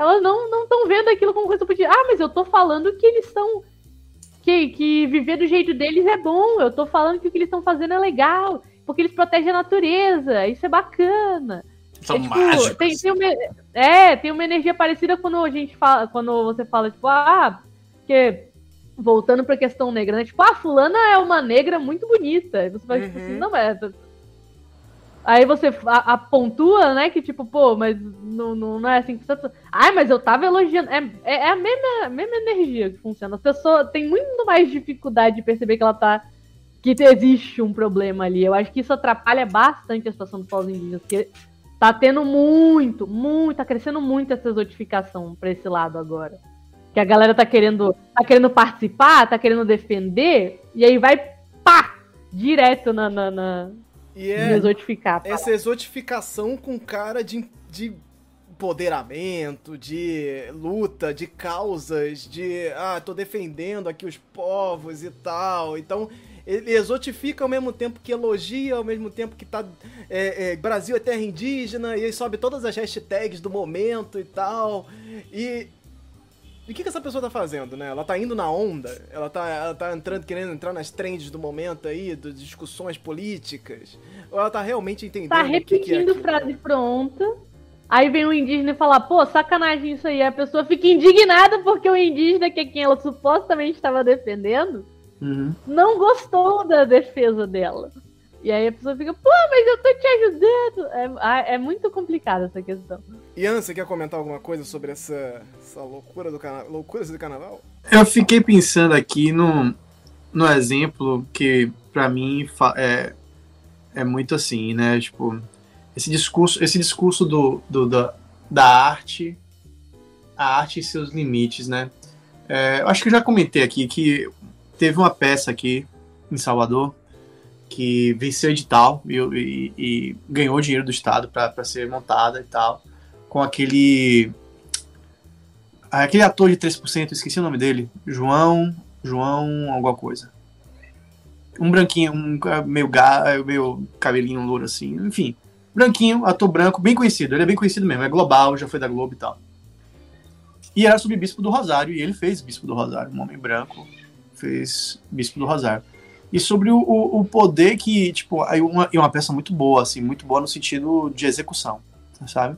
elas não estão vendo aquilo como coisa positiva. Ah, mas eu tô falando que eles estão. Que, que viver do jeito deles é bom. Eu tô falando que o que eles estão fazendo é legal. Porque eles protegem a natureza. Isso é bacana. São é, tipo, mágicos. Tem, tem uma, é, tem uma energia parecida quando a gente fala, quando você fala, tipo, ah, que voltando pra questão negra, né? Tipo, ah, fulana é uma negra muito bonita. E você vai, tipo assim, Uhum. não é. Aí você a, a pontua, né? Que tipo, pô, mas não, não, não é assim que você. Ai, mas eu tava elogiando. É, é, é a mesma, mesma energia que funciona. As pessoas têm muito mais dificuldade de perceber que ela tá. Que existe um problema ali. Eu acho que isso atrapalha bastante a situação dos povos indígenas. Porque tá tendo muito, muito, tá crescendo muito essa exotificação pra esse lado agora. Que a galera tá querendo, tá querendo participar, tá querendo defender, e aí vai pá! Direto na, na, na E é exotificar. essa exotificação com cara de, de empoderamento, de luta, de causas, de ah, tô defendendo aqui os povos e tal. Então, ele exotifica ao mesmo tempo que elogia, ao mesmo tempo que tá. é, é, Brasil é terra indígena, e aí sobe todas as hashtags do momento e tal. E. E o que, que essa pessoa tá fazendo, né? Ela tá indo na onda, ela tá, ela tá entrando, querendo entrar nas trends do momento aí, das discussões políticas. Ou ela tá realmente entendendo Tá o que, que é repetindo frase pronta. Aí vem o indígena e fala, pô, sacanagem isso aí. A pessoa fica indignada porque o indígena, que é quem ela supostamente estava defendendo, Uhum. não gostou da defesa dela. E aí a pessoa fica, pô, mas eu tô te ajudando. É, ah, é muito complicada essa questão. Ian, você quer comentar alguma coisa sobre essa, essa loucura do cana loucuras do carnaval? Eu fiquei pensando aqui no, no exemplo que pra mim é, é muito assim, né? Tipo, esse discurso, esse discurso do, do- da, da arte, a arte e seus limites, né? É, eu acho que eu já comentei aqui que teve uma peça aqui em Salvador que venceu edital e, e- e ganhou dinheiro do Estado para ser montada e tal, com aquele Aquele ator de 3%, eu esqueci o nome dele. João. João. alguma coisa. Um branquinho, um meio, ga, meio cabelinho louro assim. Enfim. Branquinho, ator branco, bem conhecido. Ele é bem conhecido mesmo. É global, já foi da Globo e tal. E era sobre Bispo do Rosário. E ele fez Bispo do Rosário. Um homem branco fez Bispo do Rosário. E sobre o, o, poder que, tipo, aí uma, e uma peça muito boa, assim, muito boa no sentido de execução, sabe?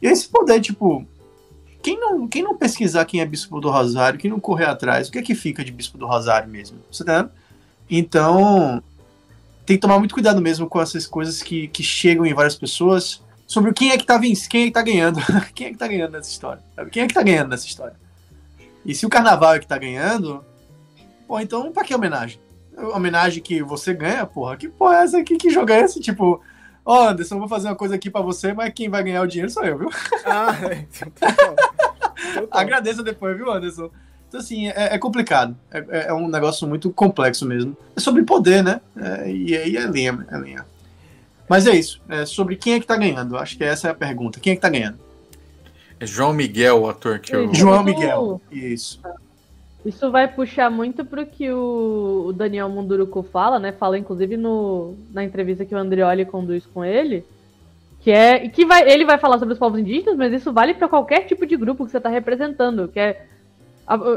E esse poder, tipo, quem não, quem não pesquisar quem é Bispo do Rosário, quem não correr atrás, o que é que fica de Bispo do Rosário mesmo? Você tá? Então, tem que tomar muito cuidado mesmo com essas coisas que, que chegam em várias pessoas sobre quem é que tá vencendo, quem é que tá ganhando, quem é que tá ganhando nessa história? Quem é que tá ganhando nessa história? E se o carnaval é que tá ganhando, pô, então pra que homenagem? Homenagem que você ganha, porra, que porra é essa aqui? Que jogo é esse? Tipo, ó, Anderson, eu vou fazer uma coisa aqui pra você, mas quem vai ganhar o dinheiro sou eu, viu? Ah, é, total. Total. Agradeça depois, viu, Anderson? Então, assim, é, é complicado. É, é- é um negócio muito complexo mesmo. É sobre poder, né? É, e aí é linha, é linha. Mas é isso. É sobre quem é que tá ganhando. Acho que essa é a pergunta. Quem é que tá ganhando? É João Miguel, o ator que eu. João Miguel. Isso. Isso vai puxar muito pro que o, Daniel Munduruku fala, né? Fala inclusive no, na entrevista que o Andreoli conduz com ele, que é que vai, ele vai falar sobre os povos indígenas, mas isso vale para qualquer tipo de grupo que você está representando, que é,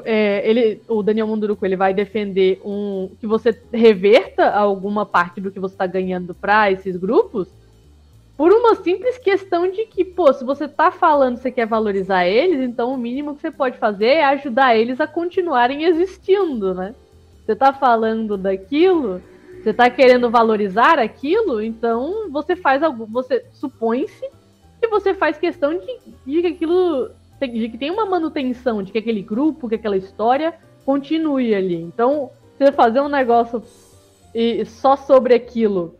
é, ele, o Daniel Munduruku ele vai defender um que você reverta alguma parte do que você está ganhando para esses grupos, por uma simples questão de que, pô, se você tá falando que você quer valorizar eles, então o mínimo que você pode fazer é ajudar eles a continuarem existindo, né? Você tá falando daquilo, você tá querendo valorizar aquilo, então você faz algo, você supõe-se que você faz questão de, de que aquilo de que tem uma manutenção, de que aquele grupo, que aquela história continue ali. Então, você fazer um negócio e só sobre aquilo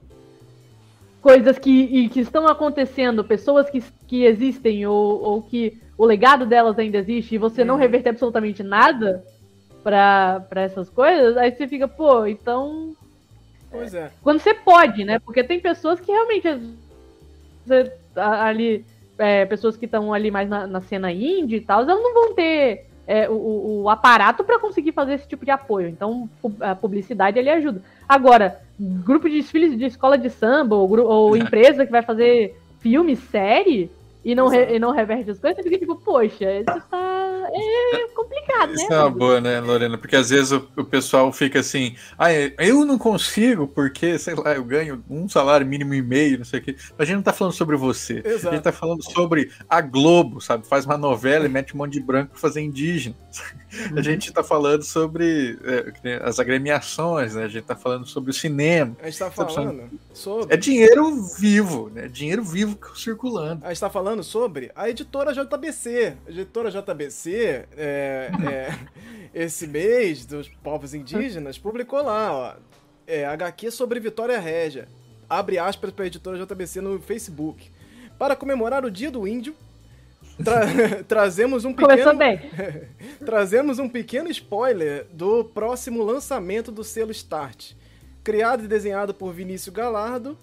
coisas que, e que estão acontecendo, pessoas que, que existem ou, ou que o legado delas ainda existe e você não Uhum. reverter absolutamente nada pra, pra essas coisas, aí você fica, pô, então. Pois é. Quando você pode, né? Porque tem pessoas que realmente. você- ali. é, pessoas que estão ali mais na, na cena indie e tal, elas não vão ter é, o- o, aparato pra conseguir fazer esse tipo de apoio. Então, a publicidade ele ajuda. Agora, grupo de desfiles de escola de samba ou, ou É. empresa que vai fazer filme, série, e não, re- e não reverte as coisas, você fica tipo, poxa, isso tá. É complicado, Isso né? é uma boa, né, Lorena? Porque às vezes o, o pessoal fica assim, ah, eu não consigo porque, sei lá, eu ganho um salário mínimo e meio, não sei o quê. A gente não tá falando sobre você. A Exato. gente tá falando sobre a Globo, sabe? Faz uma novela e mete um monte de branco pra fazer indígena. A gente tá falando sobre é, as agremiações, né? A gente tá falando sobre o cinema. A gente tá Tá falando sobre. É dinheiro vivo, né? Dinheiro vivo circulando. A gente tá falando sobre a editora JBC. A editora JBC, é, é, esse mês dos povos indígenas, publicou lá, ó, é, HQ sobre Vitória Régia. Abre aspas pra editora JBC no Facebook. Para comemorar o Dia do Índio, tra- trazemos um pequeno, trazemos um pequeno spoiler do próximo lançamento do selo Start. Criado e desenhado por Vinícius Galardo,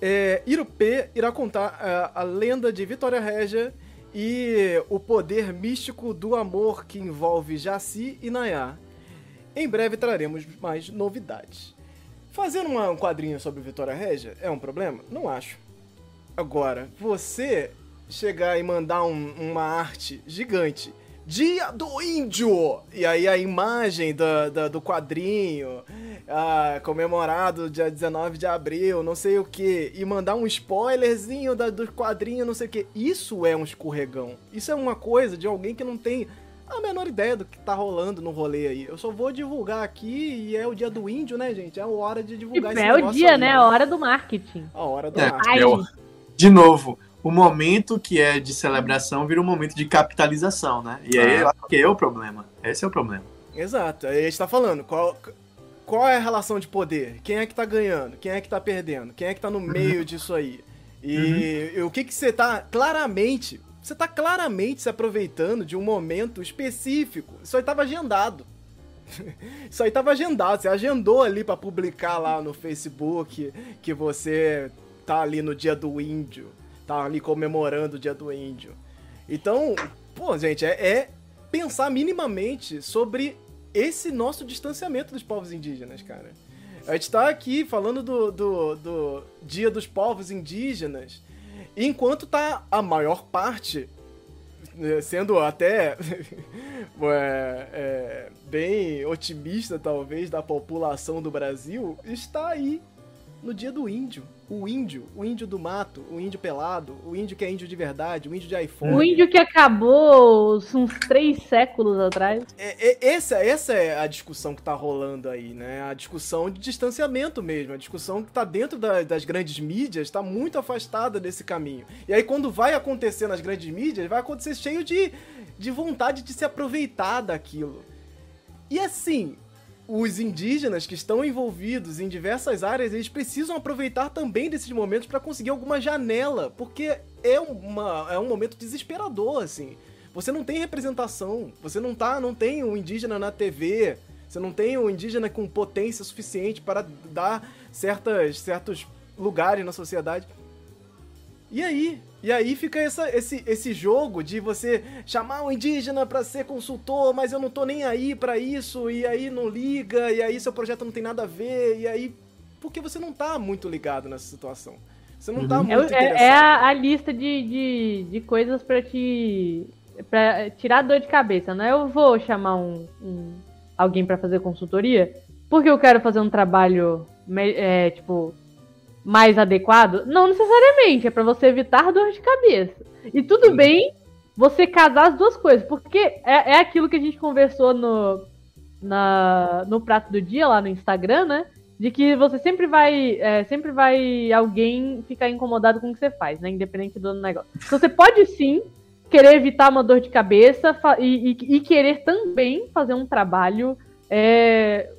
é, Irupê irá contar é, a lenda de Vitória Régia e o poder místico do amor que envolve Jaci e Nayá. Em breve traremos mais novidades. Fazer uma- um quadrinho sobre Vitória Régia é um problema? Não acho. Agora, você chegar e mandar um- uma arte gigante. Dia do Índio! E aí a imagem do quadrinho, ah, comemorado dia 19 de abril, não sei o que, e mandar um spoilerzinho da, do quadrinho, não sei o que. Isso é um escorregão. Isso é uma coisa de alguém que não tem a menor ideia do que tá rolando no rolê aí. Eu só vou divulgar aqui e é o dia do índio, né, gente? É a hora de divulgar esse é o dia, aí, né? A hora do marketing. A hora do É. marketing. Eu- De novo, o momento que é de celebração vira um momento de capitalização, né? E aí Ah. eu acho que é o problema. Esse é o problema. Exato. Aí a gente tá falando, qual, qual é a relação de poder? Quem é que tá ganhando? Quem é que tá perdendo? Quem é que tá no meio disso aí? E, e o que que você tá claramente, você tá claramente se aproveitando de um momento específico. Isso aí tava agendado. Isso aí tava agendado, você agendou ali pra publicar lá no Facebook que você tá ali no dia do índio, tá ali comemorando o dia do índio. Então, pô, gente, é, é pensar minimamente sobre esse nosso distanciamento dos povos indígenas, cara. A gente tá aqui falando do, do, do Dia dos Povos Indígenas, enquanto tá a maior parte, né, sendo até é, é, bem otimista, talvez, da população do Brasil, está aí no Dia do Índio. O índio, o índio do mato, o índio pelado, o índio que é índio de verdade, o índio de iPhone. O índio que acabou uns três séculos atrás. É, é- essa, essa é a discussão que tá rolando aí, né? A discussão de distanciamento mesmo. A discussão que tá dentro da- das grandes mídias, tá muito afastada desse caminho. E aí, quando vai acontecer nas grandes mídias, vai acontecer cheio de, de vontade de se aproveitar daquilo. E assim, os indígenas que estão envolvidos em diversas áreas, eles precisam aproveitar também desses momentos para conseguir alguma janela, porque é, uma, é um momento desesperador, assim. Você não tem representação, você não tá, não tem um indígena na TV, você não tem um indígena com potência suficiente para dar certas, certos lugares na sociedade. E aí? E aí fica essa, esse, esse jogo de você chamar um indígena pra ser consultor, mas eu não tô nem aí pra isso, e aí não liga, e aí seu projeto não tem nada a ver, e aí. Porque você não tá muito ligado nessa situação. Você não tá Uhum. É, muito é- interessado. é a, a lista de, de, de coisas pra te. pra tirar dor de cabeça, não é? Eu vou chamar um, um- alguém pra fazer consultoria porque eu quero fazer um trabalho, é, tipo, mais adequado? Não necessariamente, é pra você evitar dor de cabeça. E tudo bem você casar as duas coisas, porque é, é aquilo que a gente conversou no, na, no prato do dia lá no Instagram, né? De que você sempre vai. é, sempre vai alguém ficar incomodado com o que você faz, né? Independente do negócio. Então você pode sim querer evitar uma dor de cabeça e, e- e querer também fazer um trabalho é,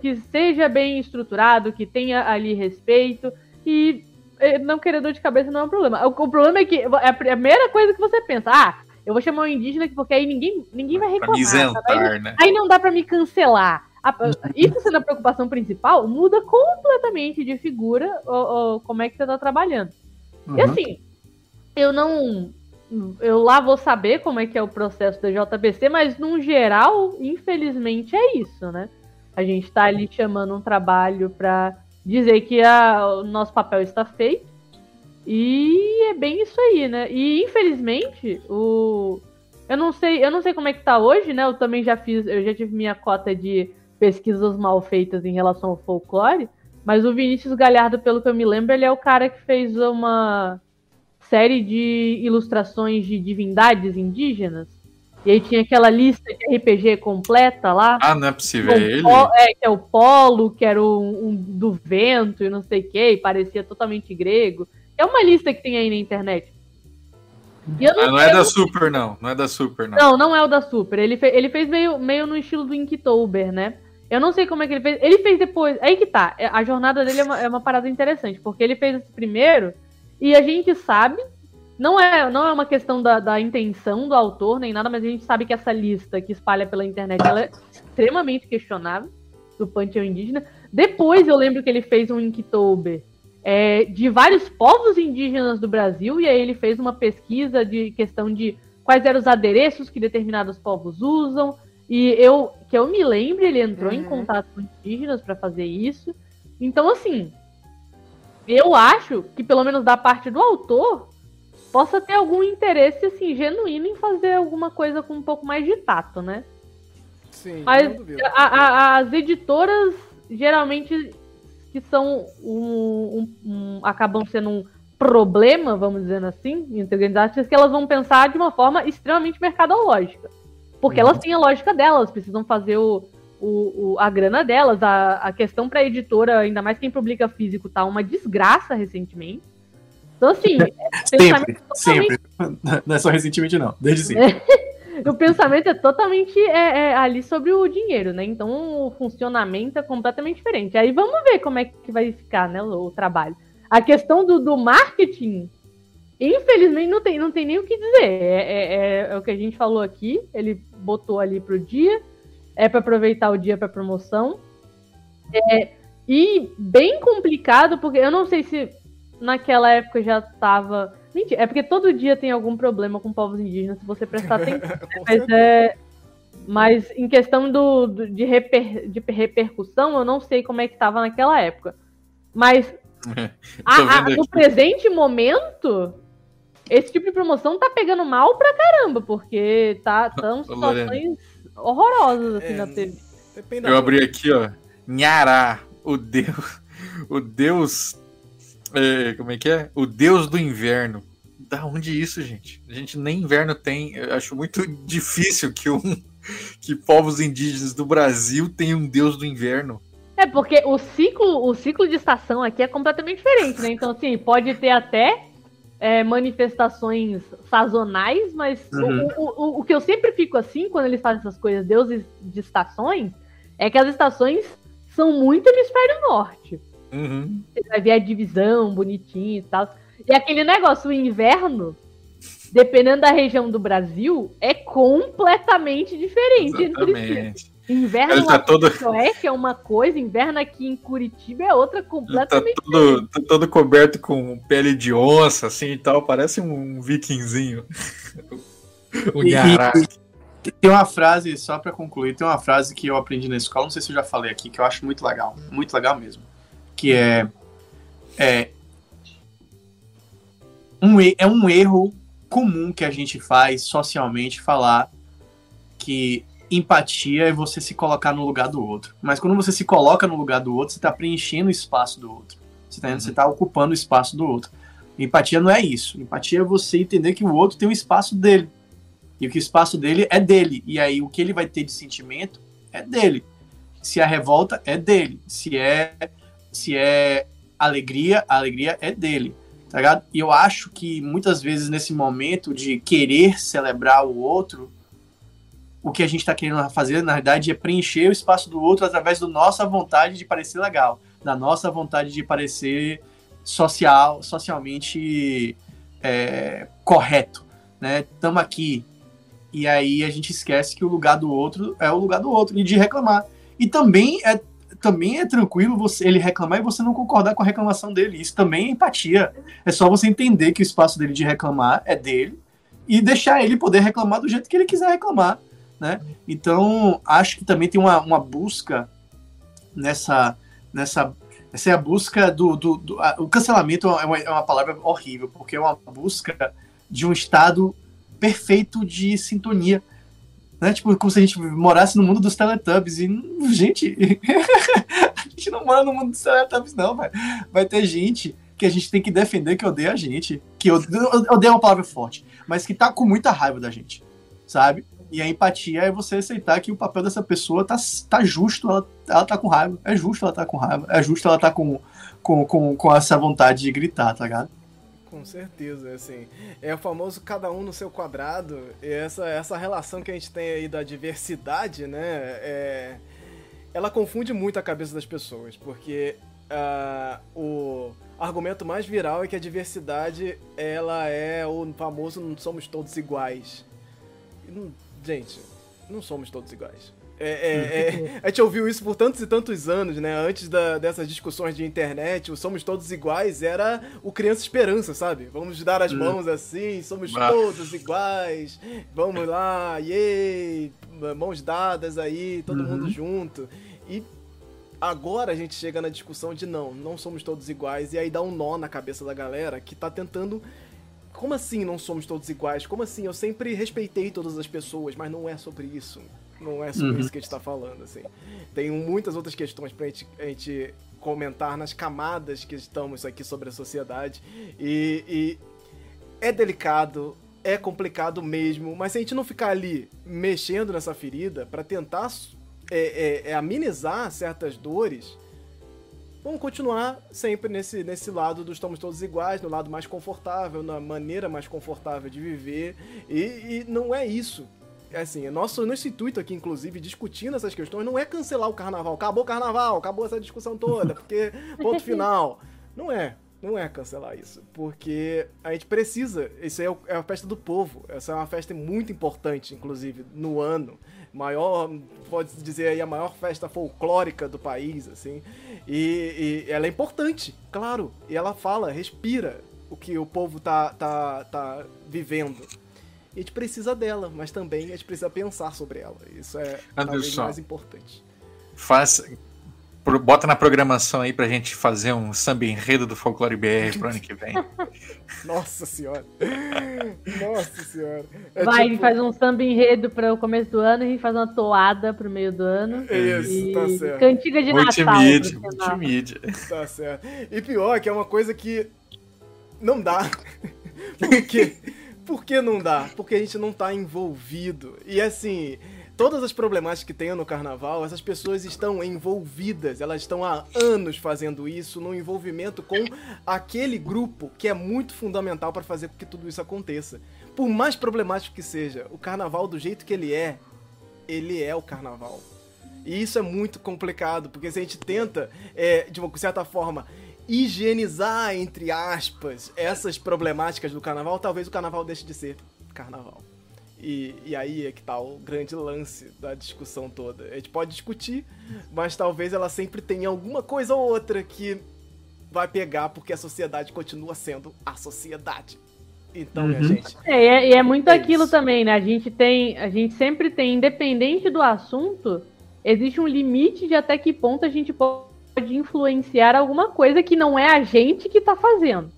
que seja bem estruturado, que tenha ali respeito e é, não querer dor de cabeça não é um problema. O, o problema é que é a primeira coisa que você pensa, ah, eu vou chamar um indígena porque aí ninguém, ninguém vai reclamar. sabe? Aí isentar, né? Aí não dá pra me cancelar. Isso sendo a preocupação principal, muda completamente de figura o, o- como é que você tá trabalhando. E Uhum. assim, eu não. Eu lá vou saber como é que é o processo da JBC, mas num geral, infelizmente, é isso, né? A gente tá ali chamando um trabalho pra dizer que a- o nosso papel está feito. E é bem isso aí, né? E infelizmente, o. Eu não sei, eu não sei como é que tá hoje, né? Eu também já fiz, eu já tive minha cota de pesquisas mal feitas em relação ao folclore, mas o Vinícius Galhardo, pelo que eu me lembro, ele é o cara que fez uma série de ilustrações de divindades indígenas. E aí tinha aquela lista de RPG completa lá. Ah, não é possível, é ele? É, que é o Polo, que era um, um do vento e não sei o que, e parecia totalmente grego. É uma lista que tem aí na internet. Não, ah, não, é da Super, não. Não é da Super, não. Não, não é o da Super. Ele, fe ele fez meio, meio no estilo do Inktober, né? Eu não sei como é que ele fez. Ele fez depois. Aí que tá. A jornada dele é uma, é uma parada interessante, porque ele fez esse primeiro e a gente sabe não é, não é uma questão da, da, intenção do autor nem nada, mas a gente sabe que essa lista que espalha pela internet ela é extremamente questionável do panteão indígena. Depois eu lembro que ele fez um Inktober é, de vários povos indígenas do Brasil, e aí ele fez uma pesquisa de questão de quais eram os adereços que determinados povos usam. E eu, que eu me lembre, ele entrou uhum. em contato com indígenas para fazer isso. Então, assim, eu acho que pelo menos da parte do autor, possa ter algum interesse assim genuíno em fazer alguma coisa com um pouco mais de tato, né? Sim. Mas a, a, as editoras geralmente que são um, um, um, acabam sendo um problema, vamos dizer assim, entre grandes artistas, que elas vão pensar de uma forma extremamente mercadológica. Porque uhum. elas têm a lógica delas, precisam fazer o, o, o a grana delas. A, a questão para a editora, ainda mais quem publica físico, tá uma desgraça recentemente. Então, assim. sempre, sempre. Não é só recentemente, não. Desde sempre. o pensamento é totalmente é, é, ali sobre o dinheiro, né? Então o funcionamento é completamente diferente. Aí vamos ver como é que vai ficar, né, o, o trabalho. A questão do, do, marketing, infelizmente, não tem, não tem nem o que dizer. É, é, é, é o que a gente falou aqui. Ele botou ali pro dia, é para aproveitar o dia para promoção. É, e bem complicado, porque eu não sei se naquela época já estava. Mentira, é porque todo dia tem algum problema com povos indígenas, se você prestar atenção. mas, é, mas em questão do, do de, reper, de, repercussão, eu não sei como é que estava naquela época. Mas a, a, no presente momento, esse tipo de promoção tá pegando mal pra caramba, porque tá, tão situações horrorosas assim é, na TV. Eu abri aqui, ó. Nhará, o Deus, o Deus é, como é que é? O Deus do Inverno. Da onde isso, gente? A gente nem inverno tem. Eu acho muito difícil que um que povos indígenas do Brasil tenham um Deus do Inverno. É porque o ciclo, o ciclo de estação aqui é completamente diferente, né? Então, assim, pode ter até é, manifestações sazonais, mas uhum. o, o, o, que eu sempre fico assim quando eles fazem essas coisas, deuses de estações, é que as estações são muito hemisfério norte. Uhum. Você vai ver a divisão bonitinho e tal. E aquele negócio, o inverno, dependendo da região do Brasil, é completamente diferente Exatamente. Inverno tá todo... Oeste é uma coisa, inverno aqui em Curitiba é outra completamente tá todo, tá todo coberto com pele de onça, assim e tal, parece um vikingzinho. um e, tem uma frase, só para concluir, tem uma frase que eu aprendi na escola, não sei se eu já falei aqui, que eu acho muito legal, muito legal mesmo que é, é um, é um erro comum que a gente faz socialmente falar que empatia é você se colocar no lugar do outro. Mas quando você se coloca no lugar do outro, você está preenchendo o espaço do outro. Você está uhum. tá ocupando o espaço do outro. Empatia não é isso. Empatia é você entender que o outro tem um espaço dele. E que o espaço dele é dele. E aí o que ele vai ter de sentimento é dele. Se é revolta, é dele. Se é se é alegria, a alegria é dele, tá ligado? E eu acho que muitas vezes nesse momento de querer celebrar o outro, o que a gente está querendo fazer, na verdade, é preencher o espaço do outro através da nossa vontade de parecer legal, da nossa vontade de parecer social, socialmente é, correto, né? Estamos aqui. E aí a gente esquece que o lugar do outro é o lugar do outro e de reclamar. E também é também é tranquilo você ele reclamar e você não concordar com a reclamação dele. Isso também é empatia. É só você entender que o espaço dele de reclamar é dele e deixar ele poder reclamar do jeito que ele quiser reclamar, né? Então, acho que também tem uma, uma busca nessa nessa Essa é a busca do. do, do a, o cancelamento é uma, é uma palavra horrível, porque é uma busca de um estado perfeito de sintonia. Né? Tipo, como se a gente morasse no mundo dos Teletubbies. E, gente, a gente não mora no mundo dos Teletubbies, não, velho. Vai ter gente que a gente tem que defender que odeia a gente. Que odeia uma palavra forte, mas que tá com muita raiva da gente, sabe? E a empatia é você aceitar que o papel dessa pessoa tá, tá justo, ela, ela tá com raiva. É justo ela tá com raiva. É justo ela tá com, com, com, com essa vontade de gritar, tá ligado? Com certeza, assim. É o famoso cada um no seu quadrado. E essa, essa relação que a gente tem aí da diversidade, né? É, ela confunde muito a cabeça das pessoas, porque uh, o argumento mais viral é que a diversidade ela é o famoso não somos todos iguais. Gente, não somos todos iguais. É, é, é, a gente ouviu isso por tantos e tantos anos, né? Antes da, dessas discussões de internet, o somos todos iguais era o criança esperança, sabe? Vamos dar as hum. mãos assim, somos ah. todos iguais, vamos lá, yay, mãos dadas aí, todo uhum. mundo junto. E agora a gente chega na discussão de não, não somos todos iguais, e aí dá um nó na cabeça da galera que tá tentando como assim não somos todos iguais? Como assim? Eu sempre respeitei todas as pessoas, mas não é sobre isso. Não é sobre uhum. isso que a gente tá falando, assim. Tem muitas outras questões pra gente, a gente comentar nas camadas que estamos aqui sobre a sociedade. E, e é delicado, é complicado mesmo, mas se a gente não ficar ali mexendo nessa ferida para tentar é, é, é, amenizar certas dores, vamos continuar sempre nesse, nesse lado do estamos todos iguais, no lado mais confortável, na maneira mais confortável de viver. E, e não é isso. É assim, nosso, nosso intuito aqui, inclusive, discutindo essas questões, não é cancelar o carnaval. Acabou o carnaval, acabou essa discussão toda, porque ponto final. Não é. Não é cancelar isso, porque a gente precisa. Isso é, é a festa do povo. Essa é uma festa muito importante, inclusive, no ano maior, pode dizer aí, a maior festa folclórica do país, assim. E, e, ela é importante, claro. E ela fala, respira o que o povo tá, tá, tá vivendo. E a gente precisa dela, mas também a gente precisa pensar sobre ela. Isso é Anderson, mais importante. Faz, Bota na programação aí pra gente fazer um samba enredo do Folclore BR pro ano que vem. Nossa senhora. Nossa senhora. É Vai, tipo... faz um samba enredo para o começo do ano e faz uma toada pro meio do ano. Isso, e... tá certo. Cantiga de multimídia, Natal. Multimídia. Tá certo. E pior que é uma coisa que não dá. Por quê? Por que não dá? Porque a gente não tá envolvido. E assim, todas as problemáticas que tem no carnaval, essas pessoas estão envolvidas, elas estão há anos fazendo isso no envolvimento com aquele grupo que é muito fundamental para fazer com que tudo isso aconteça. Por mais problemático que seja, o carnaval do jeito que ele é, ele é o carnaval. E isso é muito complicado, porque se a gente tenta, é, de uma certa forma, higienizar, entre aspas, essas problemáticas do carnaval, talvez o carnaval deixe de ser carnaval. E, e aí é que tá o grande lance da discussão toda. A gente pode discutir, mas talvez ela sempre tenha alguma coisa ou outra que vai pegar porque a sociedade continua sendo a sociedade. Então, uhum. minha gente. É, e é, é, muito é aquilo isso. também, né? A gente tem. A gente sempre tem, independente do assunto, existe um limite de até que ponto a gente pode influenciar alguma coisa que não é a gente que tá fazendo.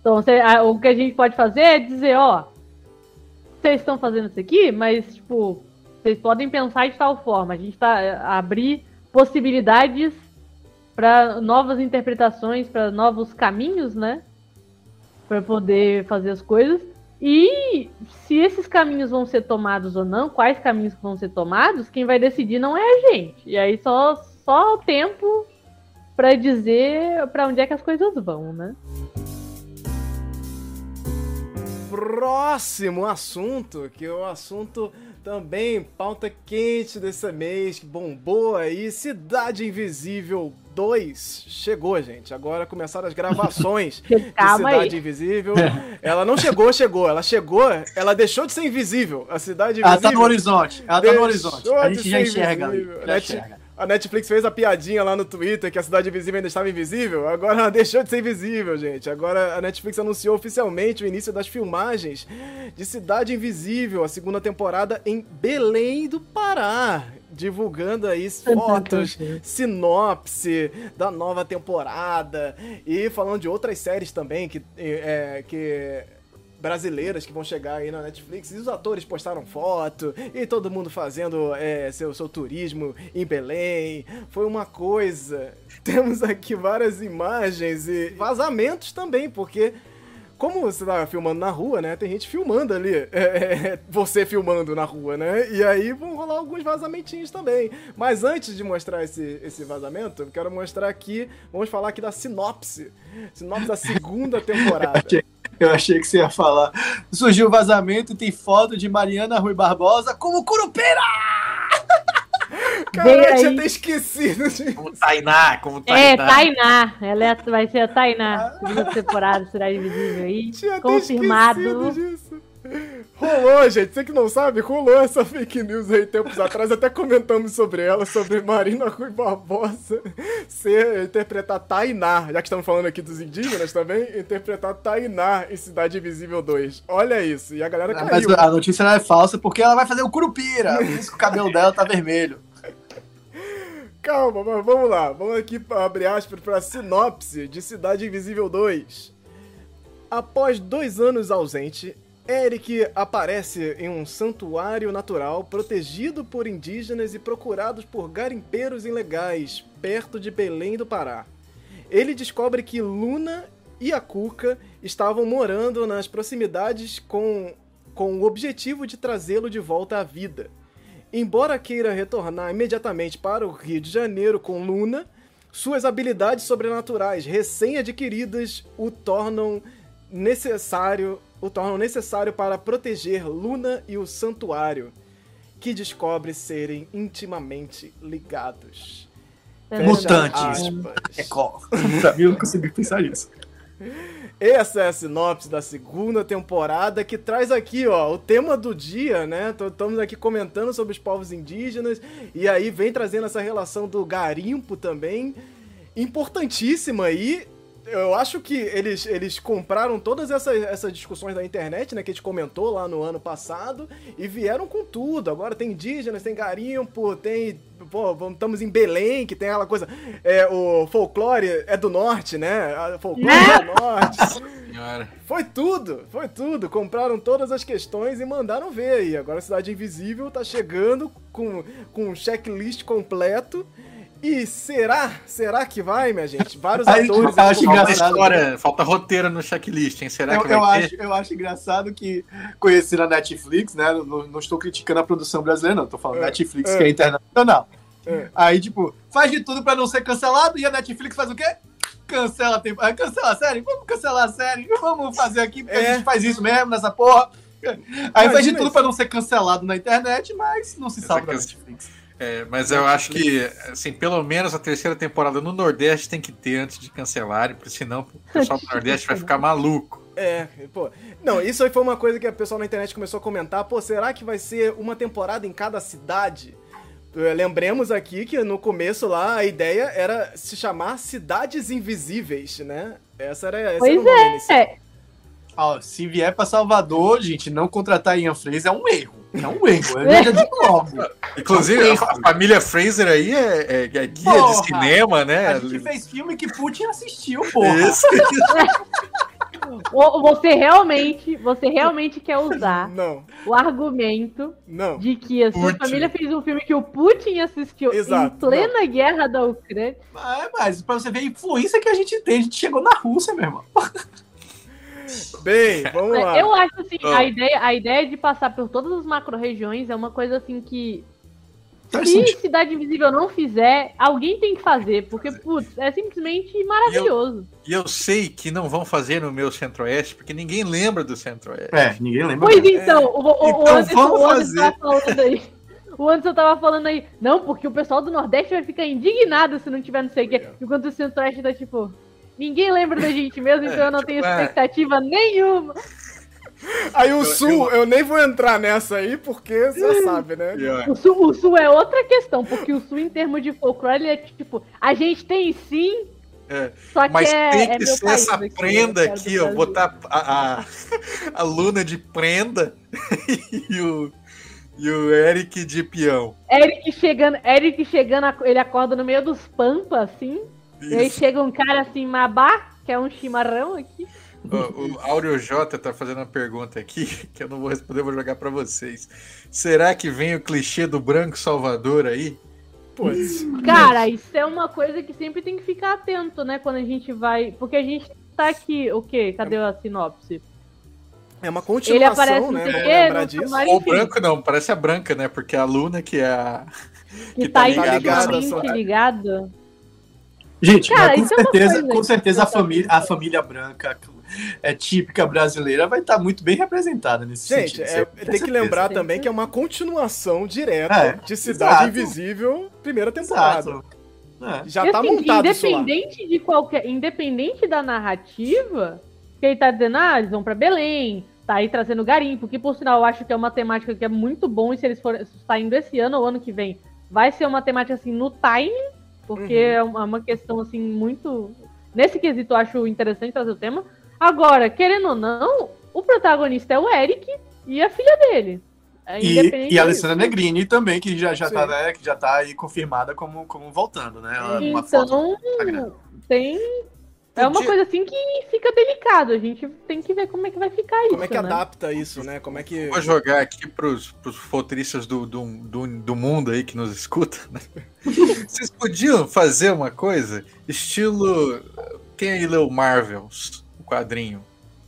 Então, o que a gente pode fazer é dizer, ó, vocês estão fazendo isso aqui, mas, tipo, vocês podem pensar de tal forma. A gente tá eh, abrir possibilidades para novas interpretações, para novos caminhos, né? Para poder fazer as coisas. E se esses caminhos vão ser tomados ou não, quais caminhos vão ser tomados, quem vai decidir não é a gente. E aí só só o tempo para dizer para onde é que as coisas vão, né? próximo assunto, que é o assunto também pauta quente desse mês, que bombou aí, Cidade Invisível 2 chegou, gente. Agora começaram as gravações de Cidade aí. Invisível. Ela não chegou, chegou. Ela chegou, ela deixou de ser invisível. A Cidade Invisível. Ela tá no horizonte. Ela tá no horizonte. A gente já enxerga. Já enxerga. A Netflix fez a piadinha lá no Twitter que a Cidade Invisível ainda estava invisível. Agora ela deixou de ser invisível, gente. Agora a Netflix anunciou oficialmente o início das filmagens de Cidade Invisível, a segunda temporada em Belém do Pará. Divulgando aí fotos, sinopse da nova temporada e falando de outras séries também que, é, que brasileiras que vão chegar aí na Netflix. E os atores postaram foto, e todo mundo fazendo é, seu, seu turismo em Belém. Foi uma coisa. Temos aqui várias imagens e vazamentos também, porque como você tá filmando na rua, né? Tem gente filmando ali. É, é, você filmando na rua, né? E aí vão rolar alguns vazamentinhos também. Mas antes de mostrar esse, esse vazamento, eu quero mostrar aqui. Vamos falar aqui da sinopse. Sinopse da segunda temporada. Eu achei que você ia falar. Surgiu o vazamento e tem foto de Mariana Rui Barbosa como Curupira! Cara, eu tinha até esquecido. Como Tainá, como Tainá. É, Tainá. Ela é, vai ser a Tainá. Segunda temporada será invisível aí. Tinha Confirmado. Disso. Rolou, gente. Você que não sabe, rolou essa fake news aí tempos atrás. Até comentamos sobre ela, sobre Marina Rui Barbosa ser, interpretar Tainá. Já que estamos falando aqui dos indígenas também, interpretar Tainá em Cidade Invisível 2. Olha isso. E a galera Ah, caiu. Mas a notícia não é falsa porque ela vai fazer o Curupira. Por isso que o cabelo dela tá vermelho. Calma, mas vamos lá. Vamos aqui abrir aspas para a sinopse de Cidade Invisível 2. Após dois anos ausente, Eric aparece em um santuário natural protegido por indígenas e procurados por garimpeiros ilegais, perto de Belém do Pará. Ele descobre que Luna e a Cuca estavam morando nas proximidades com, com o objetivo de trazê-lo de volta à vida. Embora queira retornar imediatamente para o Rio de Janeiro com Luna, suas habilidades sobrenaturais recém-adquiridas o tornam necessário, o tornam necessário para proteger Luna e o santuário, que descobre serem intimamente ligados. Fecha Mutantes. aspas. É eu não consegui pensar nisso. Essa é a sinopse da segunda temporada que traz aqui, ó, o tema do dia, né? Estamos aqui comentando sobre os povos indígenas e aí vem trazendo essa relação do garimpo também, importantíssima aí. Eu acho que eles, eles compraram todas essas, essas discussões da internet, né? Que a gente comentou lá no ano passado e vieram com tudo. Agora tem indígenas, tem garimpo, tem. Pô, estamos em Belém, que tem aquela coisa. É, o folclore é do norte, né? A folclore é do norte. Senhora. Foi tudo, foi tudo. Compraram todas as questões e mandaram ver aí. Agora a Cidade Invisível tá chegando com, com um checklist completo. E será? Será que vai, minha gente? Vários Aí, atores. eu acho Falta engraçado. história, falta roteiro no checklist, hein? Será Eu, que vai eu ter? acho, eu acho engraçado que conheci a Netflix, né? Não, não estou criticando a produção brasileira, não. Tô falando É, Netflix, é. que é internacional. É. Aí, tipo, faz de tudo pra não ser cancelado e a Netflix faz o quê? Cancela a temporada. Cancela a série? Vamos cancelar a série. Vamos fazer aqui, porque É. a gente faz isso mesmo nessa porra. Aí faz de Imagina tudo isso. pra não ser cancelado na internet, mas não se Essa salva da Netflix. É, mas eu acho que, assim, pelo menos a terceira temporada no Nordeste tem que ter antes de cancelarem, porque senão o pessoal do Nordeste vai ficar maluco. É, pô. Não, isso aí foi uma coisa que a pessoa na internet começou a comentar. Pô, será que vai ser uma temporada em cada cidade? Eh, Lembremos aqui que no começo lá a ideia era se chamar Cidades Invisíveis, né? Essa era, esse Pois era. É, Ó, se vier pra Salvador, gente, não contratar Ian Fraser é um erro. É um erro. Já digo logo. Inclusive, a, a família Fraser aí é, é- é guia Porra! de cinema, né? A gente fez filme que Putin assistiu, porra. Isso. você realmente, você realmente quer usar Não, o argumento não. de que a sua Putin. família fez um filme que o Putin assistiu Exato, em plena guerra da Ucrânia. Mas, mas pra você ver a influência que a gente tem, a gente chegou na Rússia, meu irmão. Bem, vamos lá. Eu acho assim, Ah. a ideia, a ideia de passar por todas as macro-regiões é uma coisa assim que Faz se sentido. Cidade Invisível não fizer, alguém tem que fazer, porque, putz, é simplesmente maravilhoso. E eu sei que não vão fazer no meu Centro-Oeste, porque ninguém lembra do Centro-Oeste. É, ninguém lembra. Pois mesmo. então, o, o, o Então Anderson, vamos o Anderson fazer. tava falando aí. O Anderson tava falando aí, não, porque o pessoal do Nordeste vai ficar indignado se não tiver não sei o quê. Enquanto o Centro-Oeste tá tipo, ninguém lembra da gente mesmo, então eu não tenho É. expectativa nenhuma. Aí o Sul, eu nem vou entrar nessa aí, porque você já sabe, né? O sul, o sul é outra questão, porque o Sul, em termos de folclore, ele é tipo, a gente tem sim, É, só que Mas é, tem é que meu ser essa aqui, prenda eu aqui, ó. Botar a, a, a Luna de prenda e o, e o Eric de peão. Eric chegando, Eric chegando, ele acorda no meio dos pampas, assim, e aí Isso. chega um cara assim, Mabá, que é um chimarrão aqui. Ó, o Áureo J tá fazendo uma pergunta aqui que eu não vou responder, eu vou jogar pra vocês. Será que vem o clichê do branco salvador aí? Putz. Cara, isso é uma coisa que sempre tem que ficar atento, né? Quando a gente vai. Porque a gente tá aqui. O quê? Cadê a sinopse? É uma Ele continuação, aparece né? Vamos lembrar Ou branco não, parece a branca, né? Porque a Luna, que é a. Que, que tá, tá ligado. Gente, Cara, com é certeza, coisa com certeza a tá família, a família branca é típica brasileira vai estar muito bem representada nesse Gente, sentido. é, aí, com tem que lembrar Tem também que- que é uma continuação direta É, de Cidade exato. Invisível, primeira temporada. Exato. É. Já E, tá assim, montado isso lá. independente de qualquer. Independente da narrativa, que ele tá dizendo, ah, eles vão pra Belém, tá aí trazendo garimpo, que por sinal eu acho que é uma temática que é muito bom, e se eles forem saindo esse ano ou ano que vem, vai ser uma temática assim no time, porque Uhum. é uma uma questão assim muito. Nesse quesito eu acho interessante trazer o tema. Agora, querendo ou não, o protagonista é o Eric e a filha dele. É E, e a disso. Alessandra Negrini também, que já, já, Sim. tá, né, que já tá aí confirmada como, como voltando, né? Ela- Uma foto Então, no Instagram. Tem. É uma Podia- coisa assim que fica delicado. A gente tem que ver como é que vai ficar isso. Como é que né? adapta isso, né? Como é que. Vou jogar aqui pros, pros roteiristas do, do, do, do mundo aí que nos escuta. né? Vocês podiam fazer uma coisa estilo. Quem aí leu Marvels, o quadrinho?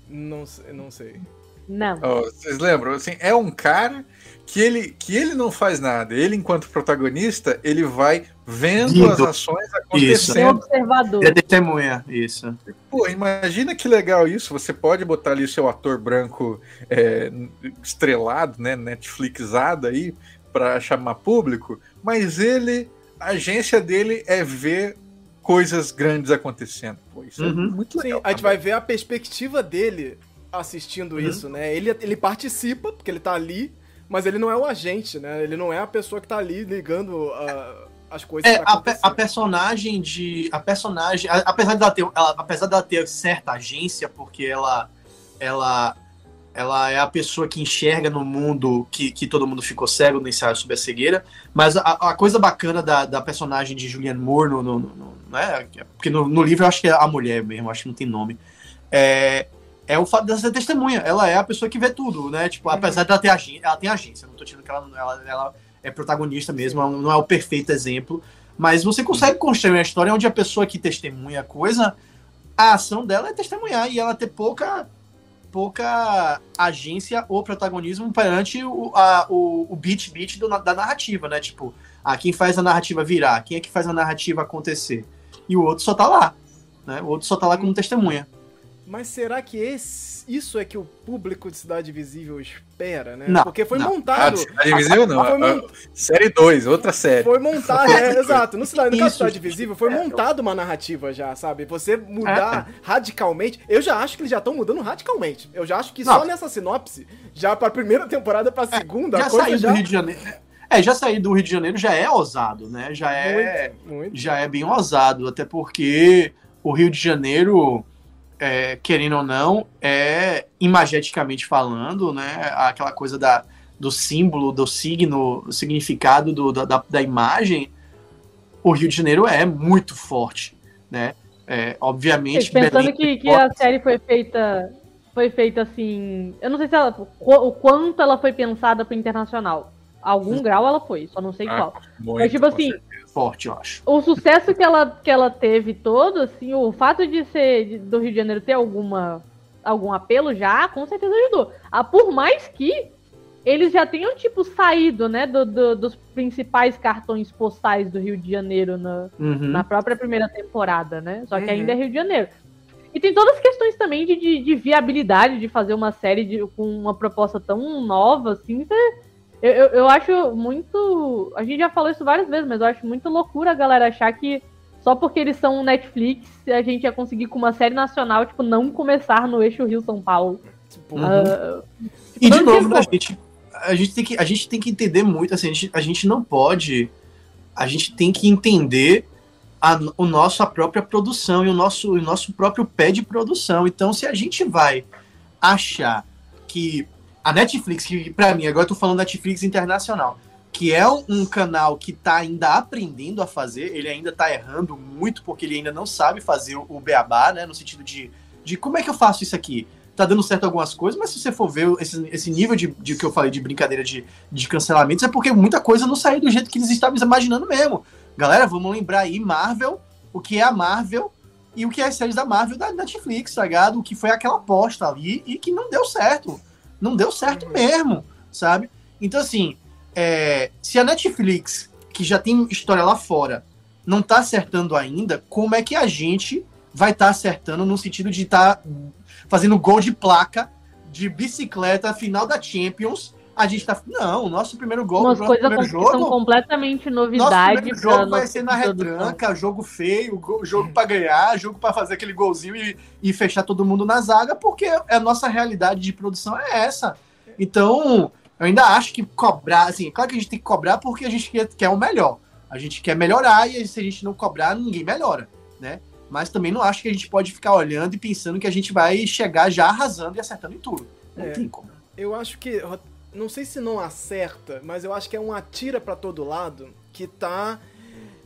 Não, sei- não sei. Não. Ó, vocês lembram? Assim, é um cara que ele, que ele não faz nada. Ele, enquanto protagonista, ele vai vendo as ações Tem acontecendo. observador. Ele é testemunha, isso. Pô, imagina que legal isso. Você pode botar ali o seu ator branco é, estrelado, né, Netflixado aí, pra chamar público, mas ele, a agência dele é ver coisas grandes acontecendo. Pô, isso Uhum. é muito Sim, legal. a gente vai ver a perspectiva dele assistindo Uhum. isso, né? Ele, ele participa, porque ele tá ali, mas ele não é o agente, né? Ele não é a pessoa que tá ali ligando ah, as coisas É, pra a, pe- a personagem de. A personagem. a- apesar dela ter, ela, apesar dela ter certa agência, porque ela. Ela. Ela é a pessoa que enxerga no mundo que, que todo mundo ficou cego no ensaio sobre a cegueira. Mas a, a coisa bacana da, da personagem de Julianne Moore, no, no- no- né? Porque no, no livro eu acho que é a mulher mesmo, acho que não tem nome. É, é o fato dela ser testemunha. Ela é a pessoa que vê tudo, né? Tipo, Uhum. apesar dela ter agência, ela tem agência. Não tô dizendo que ela, ela, ela é protagonista mesmo, ela não é o perfeito exemplo. Mas você consegue construir uma história onde a pessoa que testemunha a coisa, a ação dela é testemunhar e ela ter pouca pouca agência ou protagonismo perante o, a, o, o beat beat do- da narrativa, né? Tipo, ah, quem faz a narrativa virar, quem é que faz a narrativa acontecer. E o outro só tá lá, né? O outro só tá lá como testemunha. Mas será que esse, isso é que o público de Cidade Visível espera, né? Não, Porque foi não. Ah, montado. Cidade Invisível não. Foi a- mon- a- série 2, outra série. Foi montado, é, exato. No, Cidade, no caso. Cidade Visível, foi montado uma narrativa já, sabe? Você mudar É. radicalmente. Eu já acho que eles já estão mudando radicalmente. Eu já acho que Não. só nessa sinopse, já pra primeira temporada pra segunda, já a coisa sair já. do Rio de Janeiro. É, já sair do Rio de Janeiro já é ousado, né? Já é, Muito, muito. já é bem ousado, até porque o Rio de Janeiro, é, querendo ou não, é imageticamente falando, né? Aquela coisa da, do símbolo, do signo, o significado do, da, da, imagem, o Rio de Janeiro é muito forte, né? É, obviamente, Pensando Belém- que, que a série foi feita. Foi feita assim. Eu não sei se ela. O quanto ela foi pensada pro internacional. Algum grau ela foi, só não sei Ah, qual. Muito, Mas, tipo assim, certeza. Forte, eu acho. o sucesso que ela, que ela teve todo, assim, o fato de ser de- do Rio de Janeiro ter alguma, algum apelo já, com certeza ajudou. Ah, por mais que eles já tenham, tipo, saído, né, do, do- dos principais cartões postais do Rio de Janeiro na, Uhum. na própria primeira temporada, né? Só que Uhum. ainda é Rio de Janeiro. E tem todas as questões também de, de, de viabilidade de fazer uma série de- com uma proposta tão nova, assim. cê- Eu, eu, eu acho muito. A gente já falou isso várias vezes, mas eu acho muito loucura a galera achar que só porque eles são Netflix a gente ia conseguir com uma série nacional, tipo, não começar no eixo Rio-São Paulo. Tipo, Ah, E de Quanto novo, tempo? né, a gente, a, gente tem que, a gente tem que entender muito, assim, a gente, a gente não pode. A gente tem que entender a, o nosso, a própria produção e o nosso, o nosso próprio pé de produção. Então, se a gente vai achar que a Netflix, que pra mim, agora eu tô falando Netflix internacional, que é um, um canal que tá ainda aprendendo a fazer, ele ainda tá errando muito, porque ele ainda não sabe fazer o, o beabá, né? No sentido de, de como é que eu faço isso aqui? Tá dando certo algumas coisas, mas se você for ver esse, esse nível de, de que eu falei de brincadeira de, de cancelamentos, é porque muita coisa não saiu do jeito que eles estavam imaginando mesmo. Galera, vamos lembrar aí Marvel, o que é a Marvel e o que é as séries da Marvel da Netflix, tá ligado? O que foi aquela aposta ali e que não deu certo. Não deu certo mesmo, sabe? Então, assim, é, se a Netflix, que já tem história lá fora, não tá acertando ainda, como é que a gente vai estar acertando no sentido de estar fazendo gol de placa de bicicleta final da Champions? A gente tá. Não, o nosso primeiro gol, umas o coisas primeiro que são jogo. completamente Nosso novidade primeiro pra jogo vai ser na produção. retranca, jogo feio, go- jogo pra ganhar, jogo pra fazer aquele golzinho e, e fechar todo mundo na zaga, porque a nossa realidade de produção é essa. Então, eu ainda acho que cobrar, assim, claro que a gente tem que cobrar porque a gente quer, quer o melhor. A gente quer melhorar e se a gente não cobrar, ninguém melhora, né? Mas também não acho que a gente pode ficar olhando e pensando que a gente vai chegar já arrasando e acertando em tudo. Não É. tem como. eu acho que. Não sei se não acerta, mas eu acho que é um atira pra todo lado que tá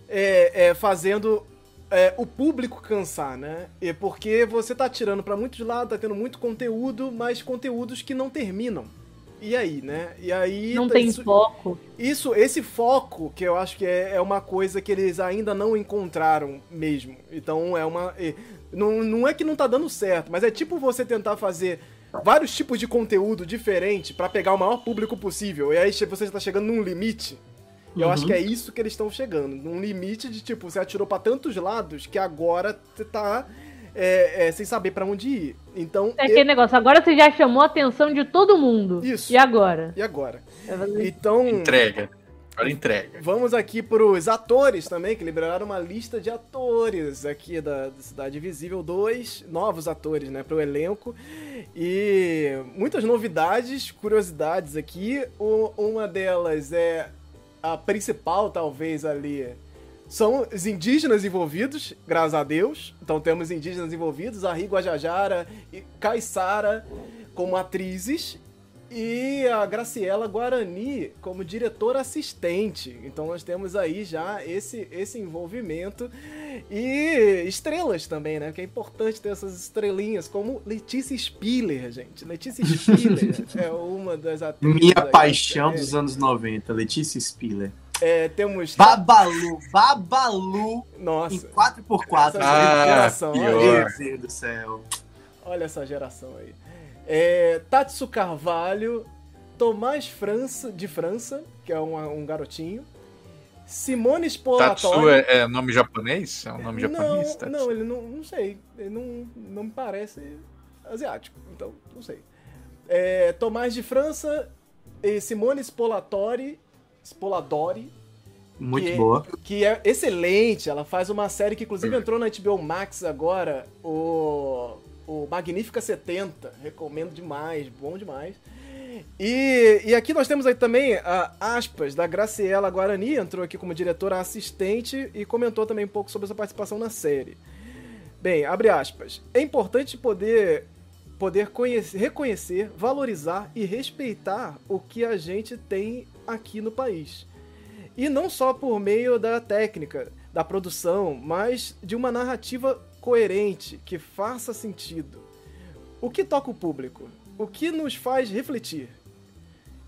é, é, fazendo é, o público cansar, né? E porque você tá atirando pra muitos lados, tá tendo muito conteúdo, mas conteúdos que não terminam. E aí, né? E aí. Não tá- tem isso, foco. Isso, esse foco, que eu acho que é, é uma coisa que eles ainda não encontraram mesmo. Então é uma. é- não, não é que não tá dando certo, mas é tipo você tentar fazer vários tipos de conteúdo diferente pra pegar o maior público possível. E aí você já tá chegando num limite. E eu Uhum. acho que é isso que eles estão chegando. Num limite de tipo, você atirou pra tantos lados que agora você tá é, é, sem saber pra onde ir. Então. É eu- aquele negócio, agora você já chamou a atenção de todo mundo. Isso. E agora? E agora? Vai fazer- Então. Entrega. Agora entrega. Vamos aqui pros atores também, que liberaram uma lista de atores aqui da, da Cidade Visível, dois novos atores, né, pro elenco. E muitas novidades, curiosidades aqui. O- uma delas é a principal, talvez, ali. São os indígenas envolvidos, graças a Deus. Então temos indígenas envolvidos, a Rigo Guajajara e Caissara como atrizes e a Graciela Guarani como diretora assistente. Então nós temos aí já esse, esse envolvimento. E estrelas também, né? Que é importante ter essas estrelinhas, como Letícia Spiller, gente. Letícia Spiller é uma das atrizes. Minha aí da paixão série. dos anos 90, Letícia Spiller. É, temos. Babalu, Babalu em Nossa, 4x4. Essa Ah, geração, pior. Meu Deus do céu. olha essa geração aí. É, Tatsu Carvalho, Tomás França, de França, que é um, um garotinho. Simone Tatsu Spolatori. é, é nome japonês? É um nome japonês? Não, Tatsu? não, ele não, não sei. Ele não, não me parece asiático, então não sei. É, Tomás de França e Simone Spolatori, Spoladori, Muito que, boa. que é excelente. Ela faz uma série que inclusive entrou na HBO Max agora, o, o Magnífica 70. Recomendo demais, bom demais. E, e aqui nós temos aí também a aspas da Graciela Guarani, entrou aqui como diretora assistente e comentou também um pouco sobre essa participação na série. Bem, abre aspas. É importante poder poder conhecer, reconhecer, valorizar e respeitar o que a gente tem aqui no país. E não só por meio da técnica, da produção, mas de uma narrativa coerente, que faça sentido. O que toca o público? O que nos faz refletir?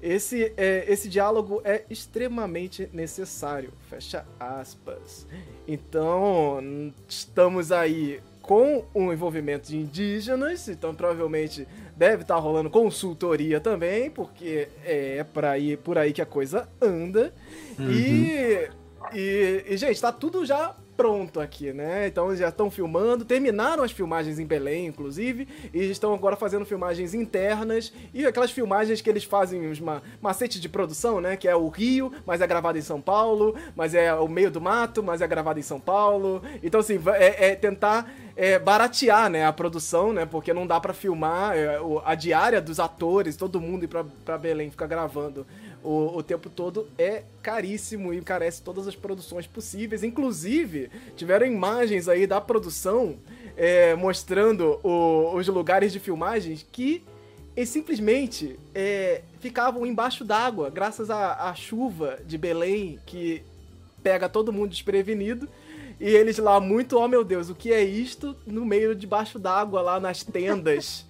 Esse, é, esse diálogo é extremamente necessário. Fecha aspas. Então, estamos aí com o envolvimento de indígenas, então provavelmente deve estar rolando consultoria também, porque é pra ir por aí que a coisa anda. E, e, e, gente, tá tudo já pronto aqui, né? Então já estão filmando, terminaram as filmagens em Belém, inclusive, e estão agora fazendo filmagens internas e aquelas filmagens que eles fazem os ma macete de produção, né? Que é o Rio, mas é gravado em São Paulo, mas é o meio do mato, mas é gravado em São Paulo. Então, assim, é, é tentar é, baratear, né, a produção, né? Porque não dá para filmar é, a diária dos atores, todo mundo ir pra, pra Belém ficar gravando o, o tempo todo é caríssimo e encarece todas as produções possíveis. Inclusive, tiveram imagens aí da produção é, mostrando o, os lugares de filmagens que eles simplesmente é, ficavam embaixo d'água, graças à, à chuva de Belém que pega todo mundo desprevenido. E eles lá, muito, oh meu Deus, o que é isto? No meio debaixo d'água, lá nas tendas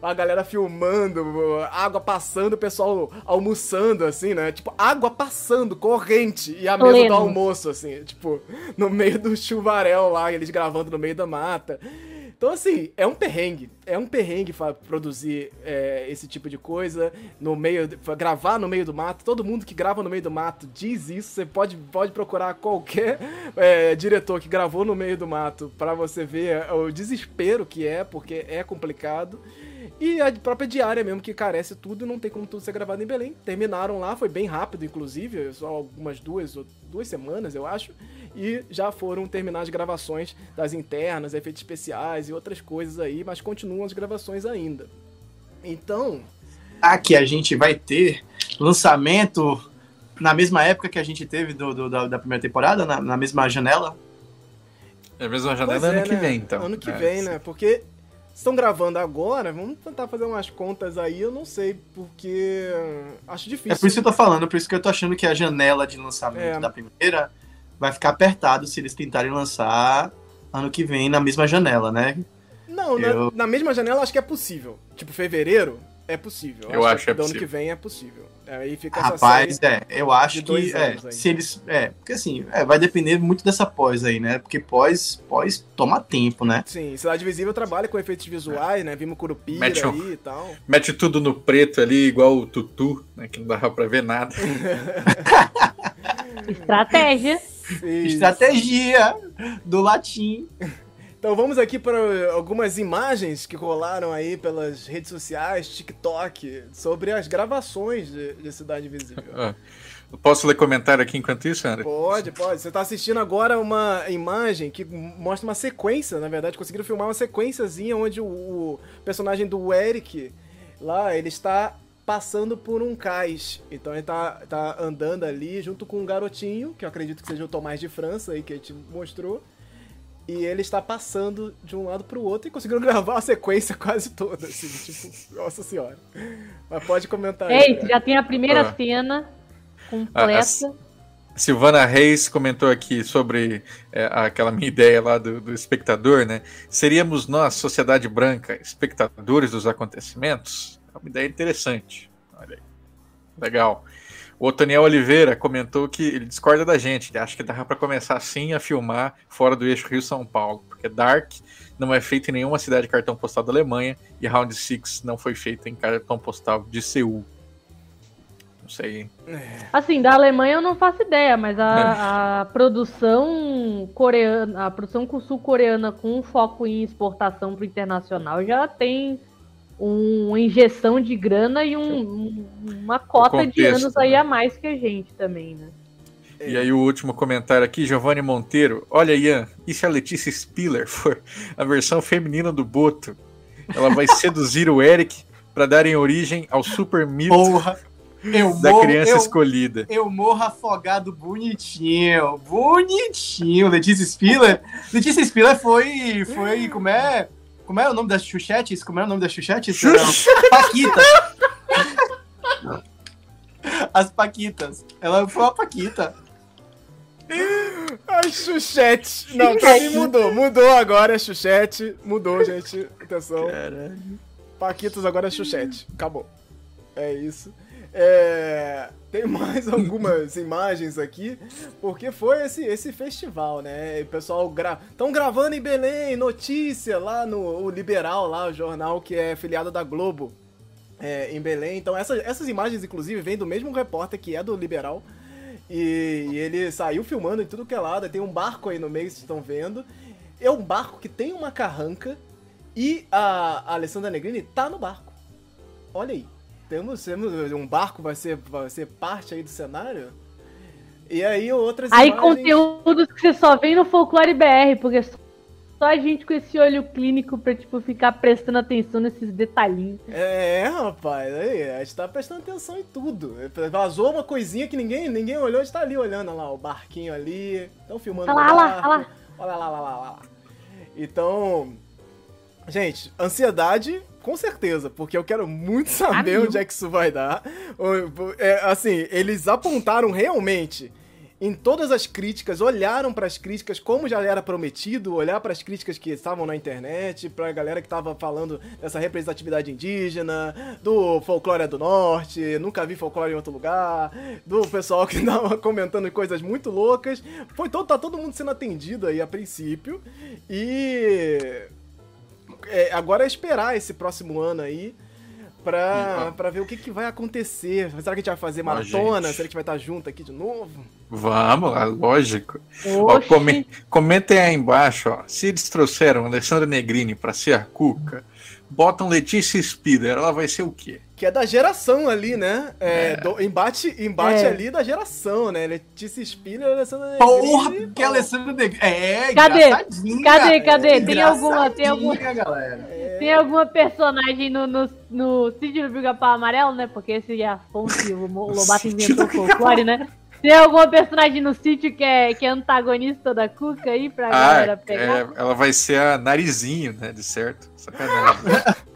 a galera filmando, água passando, o pessoal almoçando, assim, né? Tipo, água passando, corrente, e a mesa do almoço, assim, tipo, no meio do chuvarel lá, eles gravando no meio da mata. Então, assim, é um perrengue. É um perrengue produzir é, esse tipo de coisa no meio. gravar no meio do mato. Todo mundo que grava no meio do mato diz isso. Você pode, pode procurar qualquer é, diretor que gravou no meio do mato para você ver o desespero que é, porque é complicado. E a própria diária mesmo, que carece tudo, não tem como tudo ser gravado em Belém. Terminaram lá, foi bem rápido, inclusive, só algumas duas, duas semanas, eu acho. E já foram terminar as gravações das internas, efeitos especiais e outras coisas aí, mas continuam as gravações ainda. Então. Aqui a gente vai ter lançamento na mesma época que a gente teve do, do da, da, primeira temporada, na, na, mesma janela? É a mesma janela é, ano que né? vem, então. Ano que é. vem, né? Porque estão gravando agora, vamos tentar fazer umas contas aí, eu não sei, porque acho difícil. É por isso que eu tô falando, por isso que eu tô achando que a janela de lançamento é. da primeira vai ficar apertado se eles tentarem lançar ano que vem na mesma janela, né? Não, eu... na, na, mesma janela acho que é possível. Tipo, fevereiro é possível. Eu acho, acho que é do ano que vem é possível. Aí fica Rapaz, é, eu acho que é, se eles, é, porque assim, é, vai depender muito dessa pós aí, né? Porque pós, pós toma tempo, né? Sim, Cidade Visível trabalha com efeitos visuais, é. né? Vimos Curupira mete um, aí e tal. Mete tudo no preto ali, igual o Tutu, né? Que não dava pra ver nada. Estratégia. Estratégia do latim. Então vamos aqui para algumas imagens que rolaram aí pelas redes sociais, TikTok, sobre as gravações de, de Cidade Visível. Ah, posso ler comentário aqui enquanto isso, André? Pode, pode. Você está assistindo agora uma imagem que mostra uma sequência, na verdade, conseguiram filmar uma sequenciazinha onde o, o personagem do Eric, lá, ele está passando por um cais. Então ele tá, tá andando ali junto com um garotinho, que eu acredito que seja o Tomás de França aí que a gente mostrou. E ele está passando de um lado para o outro e conseguindo gravar a sequência quase toda, assim, tipo, nossa senhora. Mas pode comentar aí. Ei, já tem a primeira ah. cena completa. A, a Silvana Reis comentou aqui sobre é, aquela minha ideia lá do, do espectador, né? Seríamos nós, sociedade branca, espectadores dos acontecimentos? É uma ideia interessante. Olha aí. Legal. O Otoniel Oliveira comentou que ele discorda da gente, ele acha que dava para começar assim a filmar fora do eixo Rio-São Paulo, porque Dark não é feito em nenhuma cidade de cartão postal da Alemanha e Round Six não foi feito em cartão postal de Seul. Não sei. Assim, da Alemanha eu não faço ideia, mas a, a produção coreana, a produção sul-coreana com foco em exportação para o internacional já tem uma injeção de grana e um, uma cota contexto, de anos aí né? a mais que a gente também, né? E aí o último comentário aqui, Giovanni Monteiro. Olha, Ian, e se a Letícia Spiller for a versão feminina do Boto? Ela vai seduzir o Eric para darem origem ao super mito Porra. Eu da morro, criança eu, escolhida. Eu morro afogado bonitinho. Bonitinho. Letícia Spiller. Letícia Spiller foi, foi como é? Como é o nome das chuchetes? Como é o nome das chuchetes? Chuchete. Paquitas. As Paquitas. Ela foi uma Paquita. Ai, Xuxete. Não, pra mim mudou. Mudou agora, é Xuxete. Mudou, gente. Atenção. Caralho. Paquitas agora é Xuxete. Acabou. É isso. É, tem mais algumas imagens aqui, porque foi esse, esse festival, né? o pessoal estão gravando em Belém, notícia lá no Liberal, lá o jornal que é filiado da Globo é, em Belém. Então essas, essas imagens, inclusive, vêm do mesmo repórter que é do Liberal. E, e ele saiu filmando em tudo que é lado. Tem um barco aí no meio, vocês estão vendo. É um barco que tem uma carranca e a, a Alessandra Negrini tá no barco. Olha aí. Temos, temos um barco vai ser, vai ser parte aí do cenário. E aí outras Aí imagens- conteúdos que você só vê no Folclore BR, porque só a gente com esse olho clínico pra, tipo, ficar prestando atenção nesses detalhinhos. É, rapaz, aí, a gente tá prestando atenção em tudo. Vazou uma coisinha que ninguém, ninguém olhou, a gente tá ali olhando olha lá, o barquinho ali. Estão filmando Olha o lá, barco. olha lá, Olha lá, lá, lá, lá, lá. Então, gente, ansiedade, com certeza, porque eu quero muito saber mil. onde é que isso vai dar. É, assim, eles apontaram realmente em todas as críticas, olharam para as críticas como já era prometido, olhar para as críticas que estavam na internet, pra galera que tava falando dessa representatividade indígena, do folclore do norte, nunca vi folclore em outro lugar, do pessoal que tava comentando coisas muito loucas. Foi todo, tá todo mundo sendo atendido aí a princípio. E é, agora é esperar esse próximo ano aí pra, pra ver o que, que vai acontecer. Será que a gente vai fazer maratona? gente. Será que a gente vai estar junto aqui de novo? Vamos lá, lógico. Ó, comentem aí embaixo, ó. Se eles trouxeram Alessandra Negrini pra ser a Cuca, botam Letícia Spiller, ela vai ser o quê? Que é da geração ali, né? É, É. do- embate embate É. ali da geração, né? Letícia Spiller e Alessandra Porra, Negrini, que Alessandro Negrini. É, Cadê? Cadê? Cadê? Tem alguma- tem alguma- galera. Tem alguma personagem no, no, no sítio do Pica-Pau Amarelo, né? Porque esse é a fonte, o Mo- o Lobato inventou folclore, né? Tem alguma personagem no sítio que é, que é antagonista da Cuca aí pra galera Ah, pegar? é, ela vai ser a Narizinho, né? De certo. Sacanagem.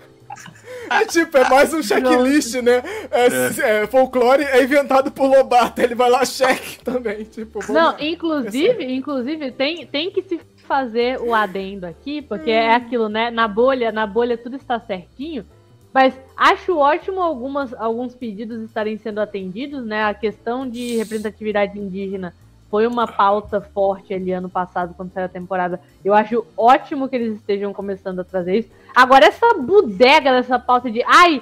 É tipo, é mais um checklist, né? É, é, folclore é inventado por Lobato. Ele vai lá, cheque também. Tipo, Não, inclusive, inclusive tem, tem que se fazer o adendo aqui, porque é aquilo, né? Na bolha, na bolha tudo está certinho. Mas acho ótimo algumas, alguns pedidos estarem sendo atendidos, né? A questão de representatividade indígena foi uma pauta forte ali ano passado, quando saiu a temporada. Eu acho ótimo que eles estejam começando a trazer isso. Agora, essa bodega dessa pauta de ai,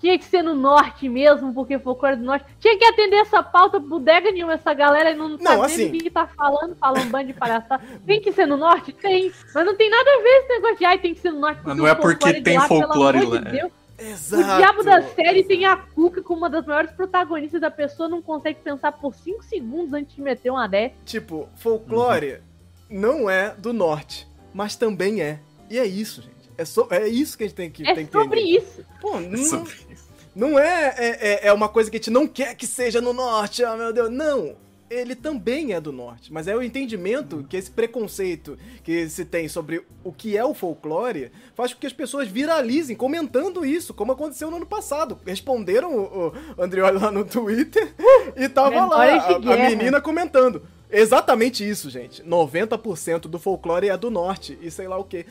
tinha que ser no norte mesmo, porque folclore do norte. Tinha que atender essa pauta, bodega nenhuma, essa galera não, sabe nem assim- do que, que tá falando, fala um bando de palhaçada. Tem que ser no norte? Tem. Mas não tem nada a ver esse negócio de ai, tem que ser no norte. Mas não é o folclore porque de tem lá, pelo folclore amor lá, de é. Deus. Exato. O diabo da série tem a Cuca como uma das maiores protagonistas da pessoa, não consegue pensar por 5 segundos antes de meter uma dessa. Tipo, folclore não é do norte, mas também é. E é isso, gente. É, so- é isso que a gente tem que, É tem que sobre entender. isso. Pô, não, Sobre isso. não é, é, é- é uma coisa que a gente não quer que seja no norte, ah, meu Deus. Não. Ele também é do norte, mas é o entendimento que esse preconceito que se tem sobre o que é o folclore faz com que as pessoas viralizem comentando isso, como aconteceu no ano passado. Responderam o, o Andrioli lá no Twitter e tava lá a, a menina comentando. Exatamente isso, gente. 90% do folclore é do norte e sei lá o que.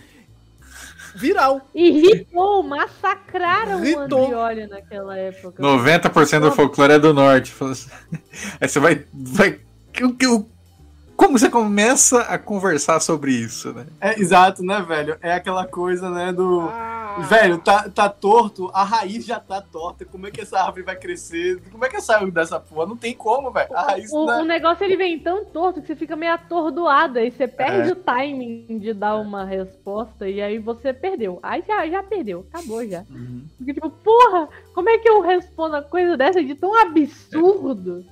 Viral. Irritou, massacraram Irritou. o Andrioli naquela época. 90% do folclore é do norte. Assim. Aí você vai. vai o que- o- como você começa a conversar sobre isso, né? É, exato, né, velho? É aquela coisa, né, do... Ah. Velho, tá, tá torto, a raiz já tá torta. Como é que essa árvore vai crescer? Como é que saiu dessa porra? Não tem como, velho. A raiz O, né? o negócio ele vem tão torto que você fica meio atordoado, aí você perde É. o timing de dar uma resposta e aí você perdeu. Aí já, já perdeu, acabou já. Uhum. Porque tipo, porra, como é que eu respondo a coisa dessa de tão absurdo?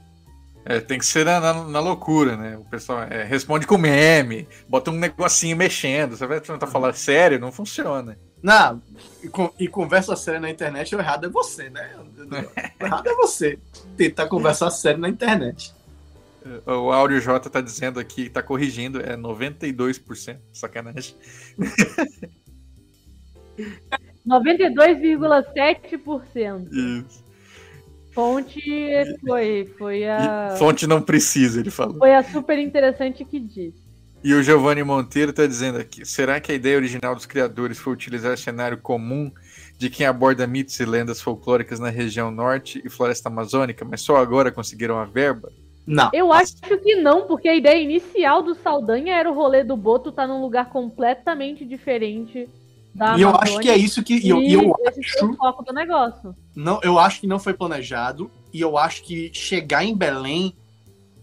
É, tem que ser na, na- na loucura, né? O pessoal é, responde com meme, bota um negocinho mexendo. Você vai tentar falar sério, não funciona. Não, e, e conversa séria na internet, o errado é você, né? O errado é você tentar conversar sério na internet. O Áudio J tá dizendo aqui, tá corrigindo, é 92%. Sacanagem. 92,7%. Isso. Fonte foi, foi a. E fonte não precisa, ele falou. Foi a super interessante que disse. E o Giovanni Monteiro tá dizendo aqui: será que a ideia original dos criadores foi utilizar cenário comum de quem aborda mitos e lendas folclóricas na região norte e floresta amazônica, mas só agora conseguiram a verba? Não. Eu acho que não, porque a ideia inicial do Saldanha era o rolê do Boto tá num lugar completamente diferente da E eu acho que é isso que. E eu, e eu foi o acho. foco do negócio. Não, eu acho que não foi planejado. E eu acho que chegar em Belém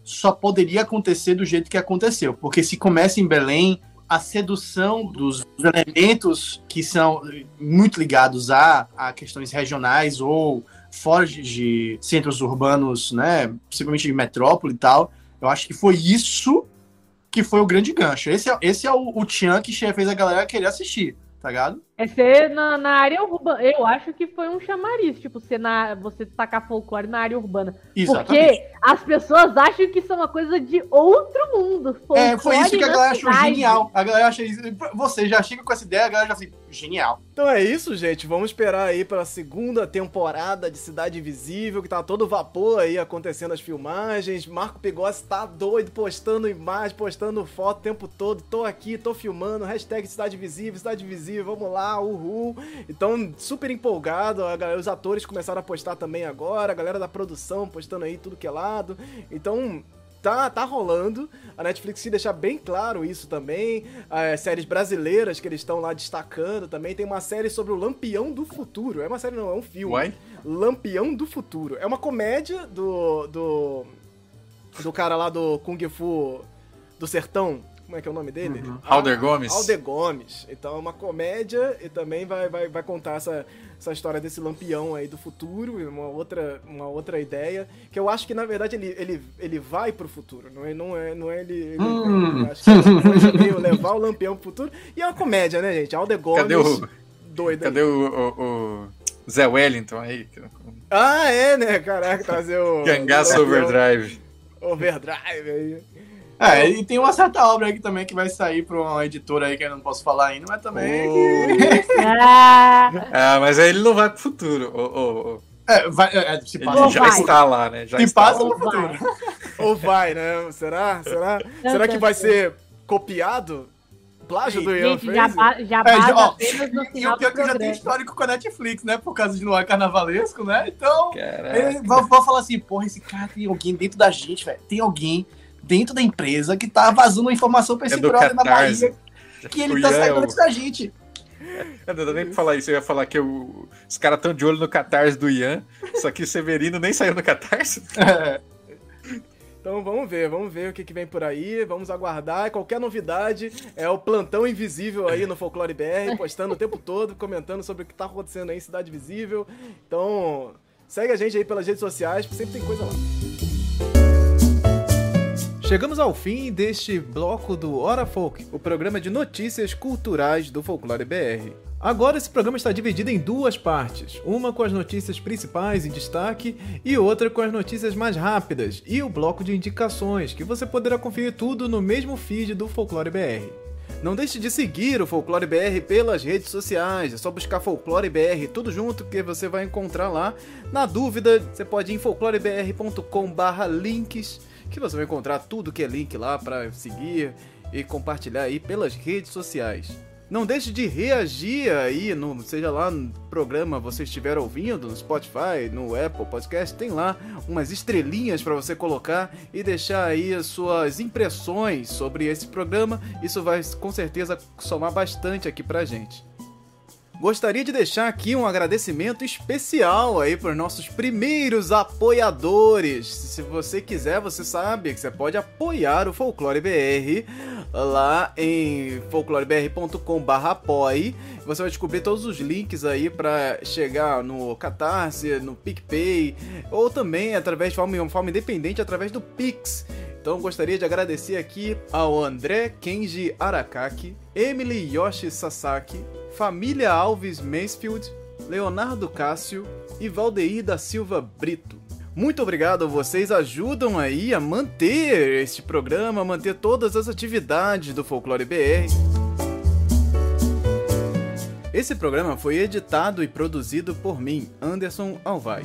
só poderia acontecer do jeito que aconteceu. Porque se começa em Belém, a sedução dos elementos que são muito ligados a, a questões regionais ou fora de, de centros urbanos, né, principalmente de metrópole e tal, eu acho que foi isso que foi o grande gancho. Esse é, esse é o, o Tchan que fez a galera querer assistir tá? É ser na, na área urbana. Eu acho que foi um chamariz, tipo, ser na, você tacar folclore na área urbana. Exatamente. Porque as pessoas acham que isso é uma coisa de outro mundo. É, foi isso que a galera achou genial. A galera acha isso. Você já chega com essa ideia, a galera já assim, genial. Então é isso, gente. Vamos esperar aí pela segunda temporada de Cidade Invisível, que tá todo vapor aí acontecendo as filmagens. Marco Pigossi tá doido, postando imagem, postando foto o tempo todo. Tô aqui, tô filmando, hashtag Cidade Invisível, Cidade Invisível, vamos lá, uhul. Então, super empolgado. A os atores começaram a postar também agora, a galera da produção postando aí tudo que é lado. Então, tá, tá rolando. A Netflix se deixar bem claro isso também. As séries brasileiras que eles estão lá destacando também. Tem uma série sobre o Lampião do Futuro. É uma série, não, é um filme. Uai? Lampião do Futuro. É uma comédia do. do. do cara lá do Kung Fu do Sertão. Como é que é o nome dele? Uhum. Alder Gomes. Alder Gomes. Então é uma comédia e também vai, vai, vai contar essa, essa história desse lampião aí do futuro, uma outra, uma outra ideia, que eu acho que na verdade ele, ele, ele vai pro futuro, não é, não é, não é ele, ele hum. acho que é meio levar o lampião pro futuro. E é uma comédia, né, gente? Alder Gomes. Cadê o doido Cadê o, o, o, Zé Wellington aí? Ah, é, né? Caraca, trazer o Cangaço Overdrive. Overdrive aí. É, e tem uma certa obra aí também que vai sair pra uma editora aí que eu não posso falar ainda, mas também. Oh. Ah, mas aí ele não vai pro futuro. Oh, oh, oh. É, vai, é, se passa, ele já vai. está lá, né? Já se está passa lá. no futuro. Ou vai, né? Será? Será? Será que vai ser copiado? Plágio do Ian Gente, já, já é, já, ó, E o pior é que já tem histórico com a Netflix, né? Por causa de Noir Carnavalesco, né? Então, ele vai, vai falar assim, porra, esse cara tem alguém dentro da gente, velho. Tem alguém dentro da empresa que tá vazando uma informação pra esse é brother na Bahia que ele o tá saindo é antes da gente. Eu não dá nem pra falar isso, eu ia falar que eu, os caras estão de olho no Catarse do Ian, só que o Severino nem saiu no Catarse. É. Então vamos ver, vamos ver o que, que vem por aí, vamos aguardar. Qualquer novidade é o plantão invisível aí no Folclore BR, postando o tempo todo, comentando sobre o que tá acontecendo aí em Cidade Visível. Então segue a gente aí pelas redes sociais, porque sempre tem coisa lá. Chegamos ao fim deste bloco do Hora Folk, o programa de notícias culturais do Folclore BR. Agora esse programa está dividido em duas partes, uma com as notícias principais em destaque e outra com as notícias mais rápidas e o bloco de indicações, que você poderá conferir tudo no mesmo feed do Folclore BR. Não deixe de seguir o Folclore BR pelas redes sociais, é só buscar Folclore BR tudo junto que você vai encontrar lá. Na dúvida, você pode ir em folclorebr.com/links que você vai encontrar tudo que é link lá para seguir e compartilhar aí pelas redes sociais. Não deixe de reagir aí, no, seja lá no programa você estiver ouvindo, no Spotify, no Apple Podcast, tem lá umas estrelinhas para você colocar e deixar aí as suas impressões sobre esse programa. Isso vai com certeza somar bastante aqui pra gente. Gostaria de deixar aqui um agradecimento especial aí para os nossos primeiros apoiadores. Se você quiser, você sabe que você pode apoiar o Folclore BR lá em folclorebr.com/apoie. Você vai descobrir todos os links aí para chegar no Catarse, no PicPay ou também através de forma, forma independente através do Pix. Então gostaria de agradecer aqui ao André Kenji Arakaki, Emily Yoshi Sasaki, Família Alves Mansfield, Leonardo Cássio e Valdeir da Silva Brito. Muito obrigado, vocês ajudam aí a manter este programa, manter todas as atividades do Folclore BR. Esse programa foi editado e produzido por mim, Anderson Alvaz.